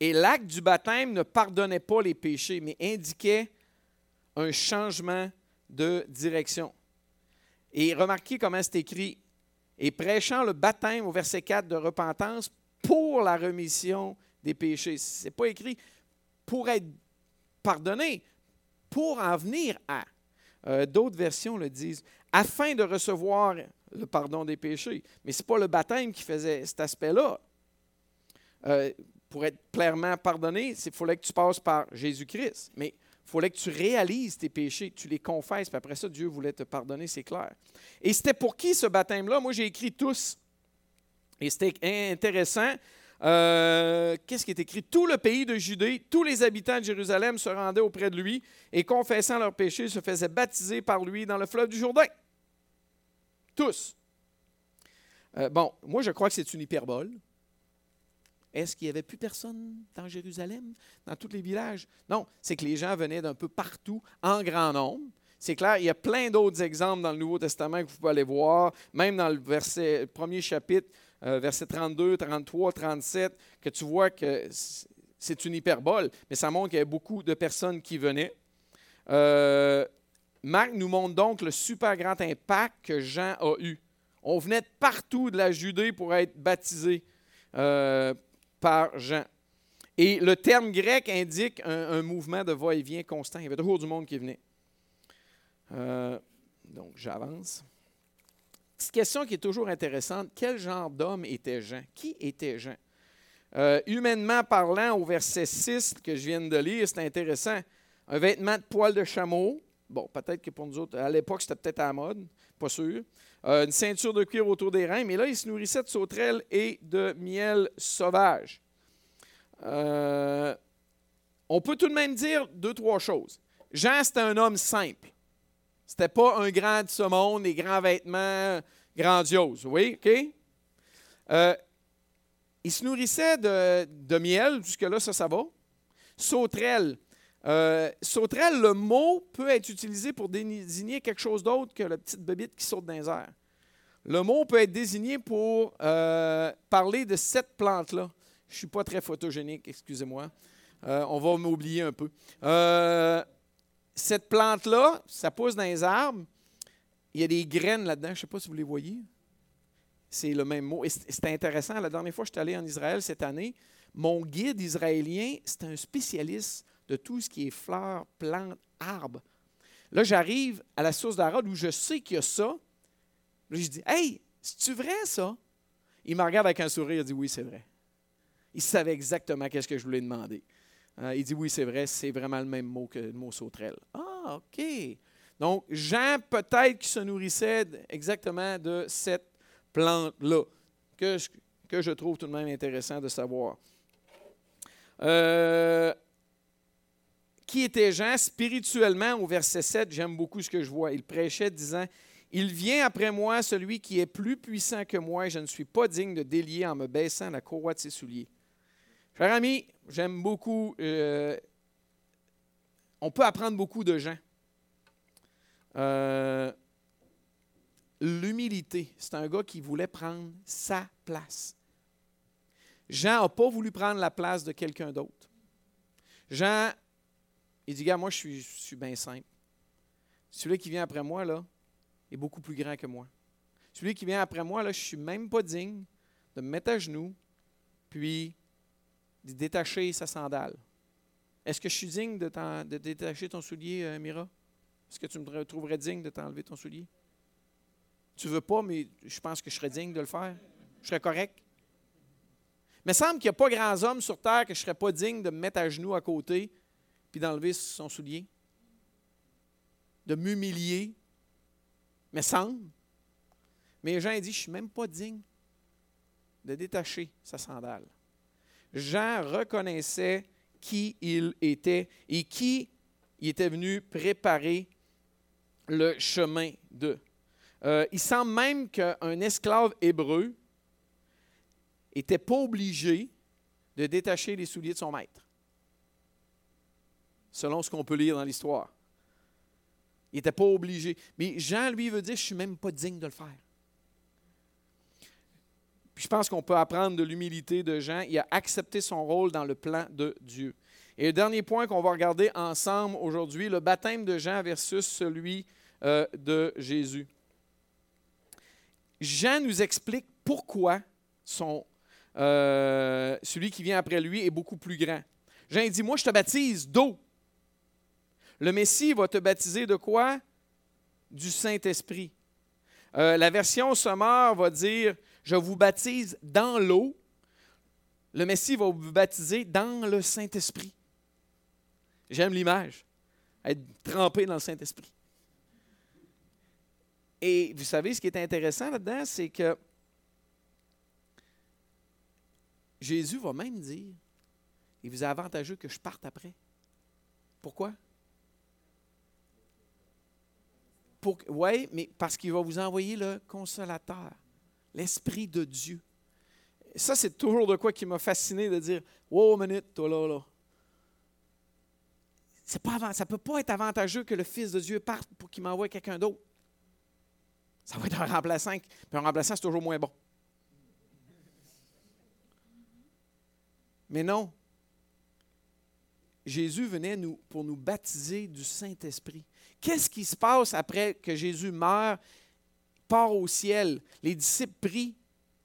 et l'acte du baptême ne pardonnait pas les péchés, mais indiquait un changement de direction. Et remarquez comment c'est écrit. Et prêchant le baptême au verset 4 de repentance pour la remission des péchés. Ce n'est pas écrit pour être pardonné, pour en venir à. Euh, d'autres versions le disent, afin de recevoir le pardon des péchés. Mais ce n'est pas le baptême qui faisait cet aspect-là. Euh, pour être clairement pardonné, il fallait que tu passes par Jésus-Christ. Mais il fallait que tu réalises tes péchés, tu les confesses, puis après ça, Dieu voulait te pardonner, c'est clair. Et c'était pour qui ce baptême-là? Moi, j'ai écrit tous. Et c'était intéressant. Euh, qu'est-ce qui est écrit? Tout le pays de Judée, tous les habitants de Jérusalem se rendaient auprès de lui et confessant leurs péchés, se faisaient baptiser par lui dans le fleuve du Jourdain. Tous. Euh, bon, moi je crois que c'est une hyperbole. Est-ce qu'il n'y avait plus personne dans Jérusalem, dans tous les villages? Non, c'est que les gens venaient d'un peu partout, en grand nombre. C'est clair, il y a plein d'autres exemples dans le Nouveau Testament que vous pouvez aller voir, même dans le, verset, premier chapitre, euh, verset 32, 33, 37, que tu vois que c'est une hyperbole, mais ça montre qu'il y avait beaucoup de personnes qui venaient. Euh, Marc nous montre donc le super grand impact que Jean a eu. On venait de partout de la Judée pour être baptisé euh, par Jean. Et le terme grec indique un, mouvement de va-et-vient constant. Il y avait toujours du monde qui venait. Euh, donc, j'avance. Petite question qui est toujours intéressante. Quel genre d'homme était Jean? Qui était Jean? Euh, humainement parlant, au verset 6 que je viens de lire, c'est intéressant. Un vêtement de poil de chameau. Bon, peut-être que pour nous autres, à l'époque, c'était peut-être à la mode, pas sûr. Euh, une ceinture de cuir autour des reins, mais là, il se nourrissait de sauterelles et de miel sauvage. Euh, on peut tout de même dire deux, trois choses. Jean, c'était un homme simple. C'était pas un grand de ce monde, des grands vêtements grandioses. Oui, OK? Euh, il se nourrissait de, miel, jusque-là, ça, ça va. Sauterelle. Euh, sauterelle, le mot peut être utilisé pour désigner quelque chose d'autre que la petite bébite qui saute dans les airs. Le mot peut être désigné pour euh, parler de cette plante-là. Je ne suis pas très photogénique, excusez-moi. Euh, on va m'oublier un peu. Cette plante-là, ça pousse dans les arbres. Il y a des graines là-dedans. Je ne sais pas si vous les voyez. C'est le même mot. Et c'est intéressant. La dernière fois que je suis allé en Israël cette année, mon guide israélien, c'est un spécialiste de tout ce qui est fleurs, plantes, arbres. Là, j'arrive à la source d'Arad où je sais qu'il y a ça. Là, je dis Hey, c'est-tu vrai ça? Il me regarde avec un sourire, il dit Oui, c'est vrai. Il savait exactement qu'est-ce que je voulais demander. Euh, il dit Oui, c'est vrai, c'est vraiment le même mot que le mot sauterelle. Ah, OK. Donc, Jean, peut-être qui se nourrissait exactement de cette plante-là, que, que je trouve tout de même intéressant de savoir. Euh, qui était Jean? Spirituellement au verset 7, j'aime beaucoup ce que je vois. Il prêchait disant Il vient après moi celui qui est plus puissant que moi et je ne suis pas digne de délier en me baissant la courroie de ses souliers. Cher ami, j'aime beaucoup. Euh, on peut apprendre beaucoup de Jean. Euh, l'humilité, c'est un gars qui voulait prendre sa place. Jean n'a pas voulu prendre la place de quelqu'un d'autre. Jean il dit, gars, moi, je suis, je suis bien simple. Celui qui vient après moi, là, est beaucoup plus grand que moi. Celui qui vient après moi, là, je ne suis même pas digne de me mettre à genoux, puis détacher sa sandale. Est-ce que je suis digne de, détacher ton soulier, euh, Mira? Est-ce que tu me trouverais digne de t'enlever ton soulier? Tu veux pas, mais je pense que je serais digne de le faire. Je serais correct. Mais il semble qu'il n'y a pas grands hommes sur terre que je ne serais pas digne de me mettre à genoux à côté puis d'enlever son soulier, de m'humilier, mais semble. Mais Jean dit, je ne suis même pas digne de détacher sa sandale. Jean reconnaissait qui il était et qui il était venu préparer le chemin de. Euh, il semble même qu'un esclave hébreu n'était pas obligé de détacher les souliers de son maître, selon ce qu'on peut lire dans l'histoire. Il n'était pas obligé. Mais Jean, lui, veut dire, je ne suis même pas digne de le faire. Puis je pense qu'on peut apprendre de l'humilité de Jean. Il a accepté son rôle dans le plan de Dieu. Et le dernier point qu'on va regarder ensemble aujourd'hui, le baptême de Jean versus celui euh, de Jésus. Jean nous explique pourquoi euh, celui qui vient après lui est beaucoup plus grand. Jean dit, moi je te baptise d'eau. Le Messie va te baptiser de quoi? Du Saint-Esprit. Euh, la version sommaire va dire Je vous baptise dans l'eau. Le Messie va vous baptiser dans le Saint-Esprit. J'aime l'image. Être trempé dans le Saint-Esprit. Et vous savez, ce qui est intéressant là-dedans, c'est que Jésus va même dire Il vous est avantageux que je parte après. Pourquoi? Oui, mais parce qu'il va vous envoyer le consolateur, l'Esprit de Dieu. Ça, c'est toujours de quoi qui m'a fasciné de dire Wow, minute, toi là, là. Pas, ça ne peut pas être avantageux que le Fils de Dieu parte pour qu'il m'envoie quelqu'un d'autre. Ça va être un remplaçant, puis un remplaçant, c'est toujours moins bon. Mais non. Jésus venait nous, pour nous baptiser du Saint-Esprit. Qu'est-ce qui se passe après que Jésus meurt, part au ciel? Les disciples prient.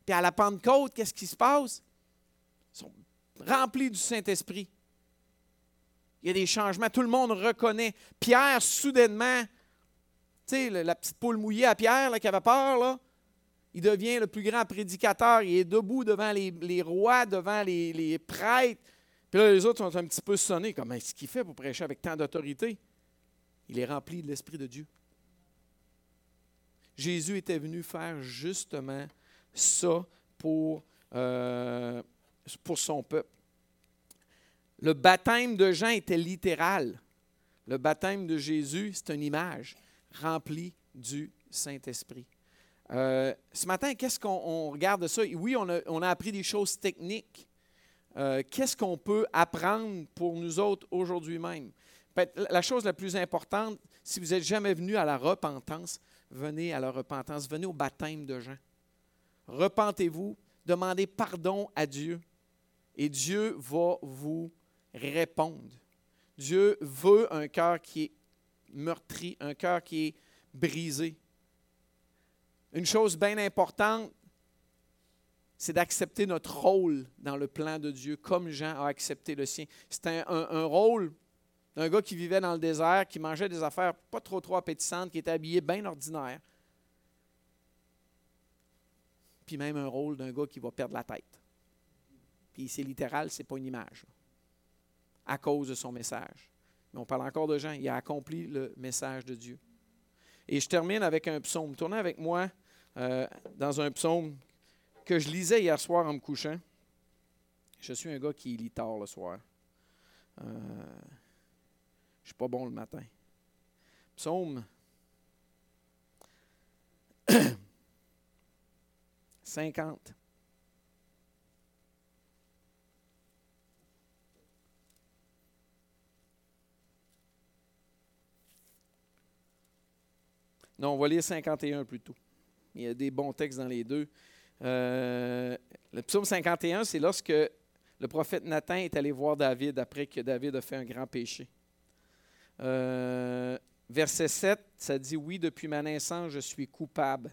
Puis à la Pentecôte, qu'est-ce qui se passe? Ils sont remplis du Saint-Esprit. Il y a des changements. Tout le monde reconnaît. Pierre, soudainement, tu sais, la petite poule mouillée à Pierre qui avait peur, là, il devient le plus grand prédicateur. Il est debout devant les, rois, devant les, prêtres. Puis là, les autres sont un petit peu sonnés. Comment est-ce qu'il fait pour prêcher avec tant d'autorité? Il est rempli de l'Esprit de Dieu. Jésus était venu faire justement ça pour, euh, pour son peuple. Le baptême de Jean était littéral. Le baptême de Jésus, c'est une image remplie du Saint-Esprit. Euh, ce matin, qu'est-ce qu'on regarde de ça? Oui, on a, on a appris des choses techniques. Euh, qu'est-ce qu'on peut apprendre pour nous autres aujourd'hui même? La chose la plus importante, si vous n'êtes jamais venu à la repentance, venez à la repentance, venez au baptême de Jean. Repentez-vous, demandez pardon à Dieu et Dieu va vous répondre. Dieu veut un cœur qui est meurtri, un cœur qui est brisé. Une chose bien importante, c'est d'accepter notre rôle dans le plan de Dieu, comme Jean a accepté le sien. C'est un, un, rôle d'un gars qui vivait dans le désert, qui mangeait des affaires pas trop trop appétissantes, qui était habillé bien ordinaire. Puis même un rôle d'un gars qui va perdre la tête. Puis c'est littéral, c'est pas une image. À cause de son message. Mais on parle encore de Jean, il a accompli le message de Dieu. Et je termine avec un psaume. Tournez avec moi euh, dans un psaume que je lisais hier soir en me couchant. Je suis un gars qui lit tard le soir. Euh, je ne suis pas bon le matin. Psaume 50. Non, on va lire 51 plutôt. Il y a des bons textes dans les deux. Euh, le psaume 51, c'est lorsque le prophète Nathan est allé voir David après que David a fait un grand péché. Euh, verset 7, ça dit Oui, depuis ma naissance, je suis coupable.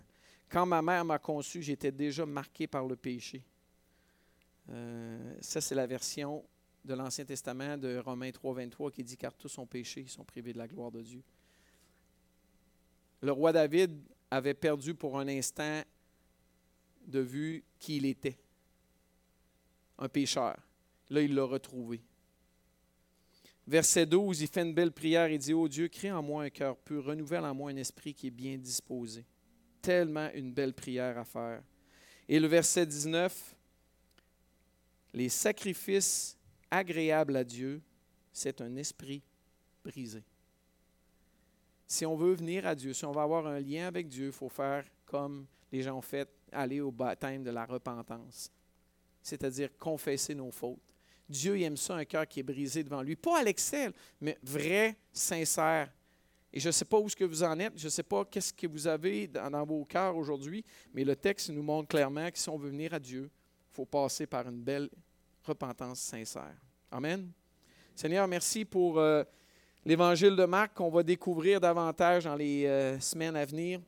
Quand ma mère m'a conçu, j'étais déjà marqué par le péché. Euh, ça, c'est la version de l'Ancien Testament de Romains 3, 23 qui dit Car tous ont péché, ils sont privés de la gloire de Dieu. Le roi David avait perdu pour un instant de vue qui il était un pécheur. Là, il l'a retrouvé. Verset 12, il fait une belle prière. Il dit Ô Dieu, crée en moi un cœur pur, renouvelle en moi un esprit qui est bien disposé. Tellement une belle prière à faire. Et le verset 19, les sacrifices agréable à Dieu, c'est un esprit brisé. Si on veut venir à Dieu, si on veut avoir un lien avec Dieu, il faut faire comme les gens ont fait, aller au baptême de la repentance, c'est-à-dire confesser nos fautes. Dieu aime ça, un cœur qui est brisé devant lui. Pas à l'excel, mais vrai, sincère. Et je ne sais pas où ce que vous en êtes, je ne sais pas qu'est-ce que vous avez dans, vos cœurs aujourd'hui, mais le texte nous montre clairement que si on veut venir à Dieu, il faut passer par une belle repentance sincère. Amen. Seigneur, merci pour euh, l'évangile de Marc qu'on va découvrir davantage dans les euh, semaines à venir.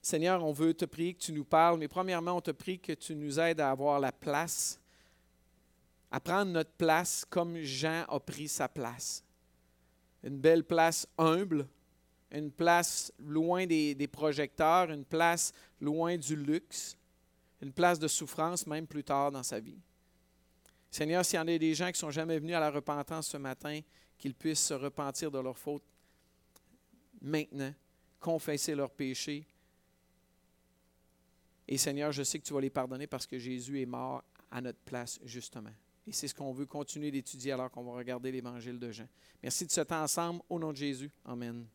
Seigneur, on veut te prier que tu nous parles, mais premièrement, on te prie que tu nous aides à avoir la place, à prendre notre place comme Jean a pris sa place. Une belle place humble, une place loin des, projecteurs, une place loin du luxe, une place de souffrance même plus tard dans sa vie. Seigneur, s'il y en a des gens qui sont jamais venus à la repentance ce matin, qu'ils puissent se repentir de leurs fautes maintenant, confesser leurs péchés. Et Seigneur, je sais que tu vas les pardonner parce que Jésus est mort à notre place, justement. Et c'est ce qu'on veut continuer d'étudier alors qu'on va regarder l'Évangile de Jean. Merci de ce temps ensemble. Au nom de Jésus. Amen.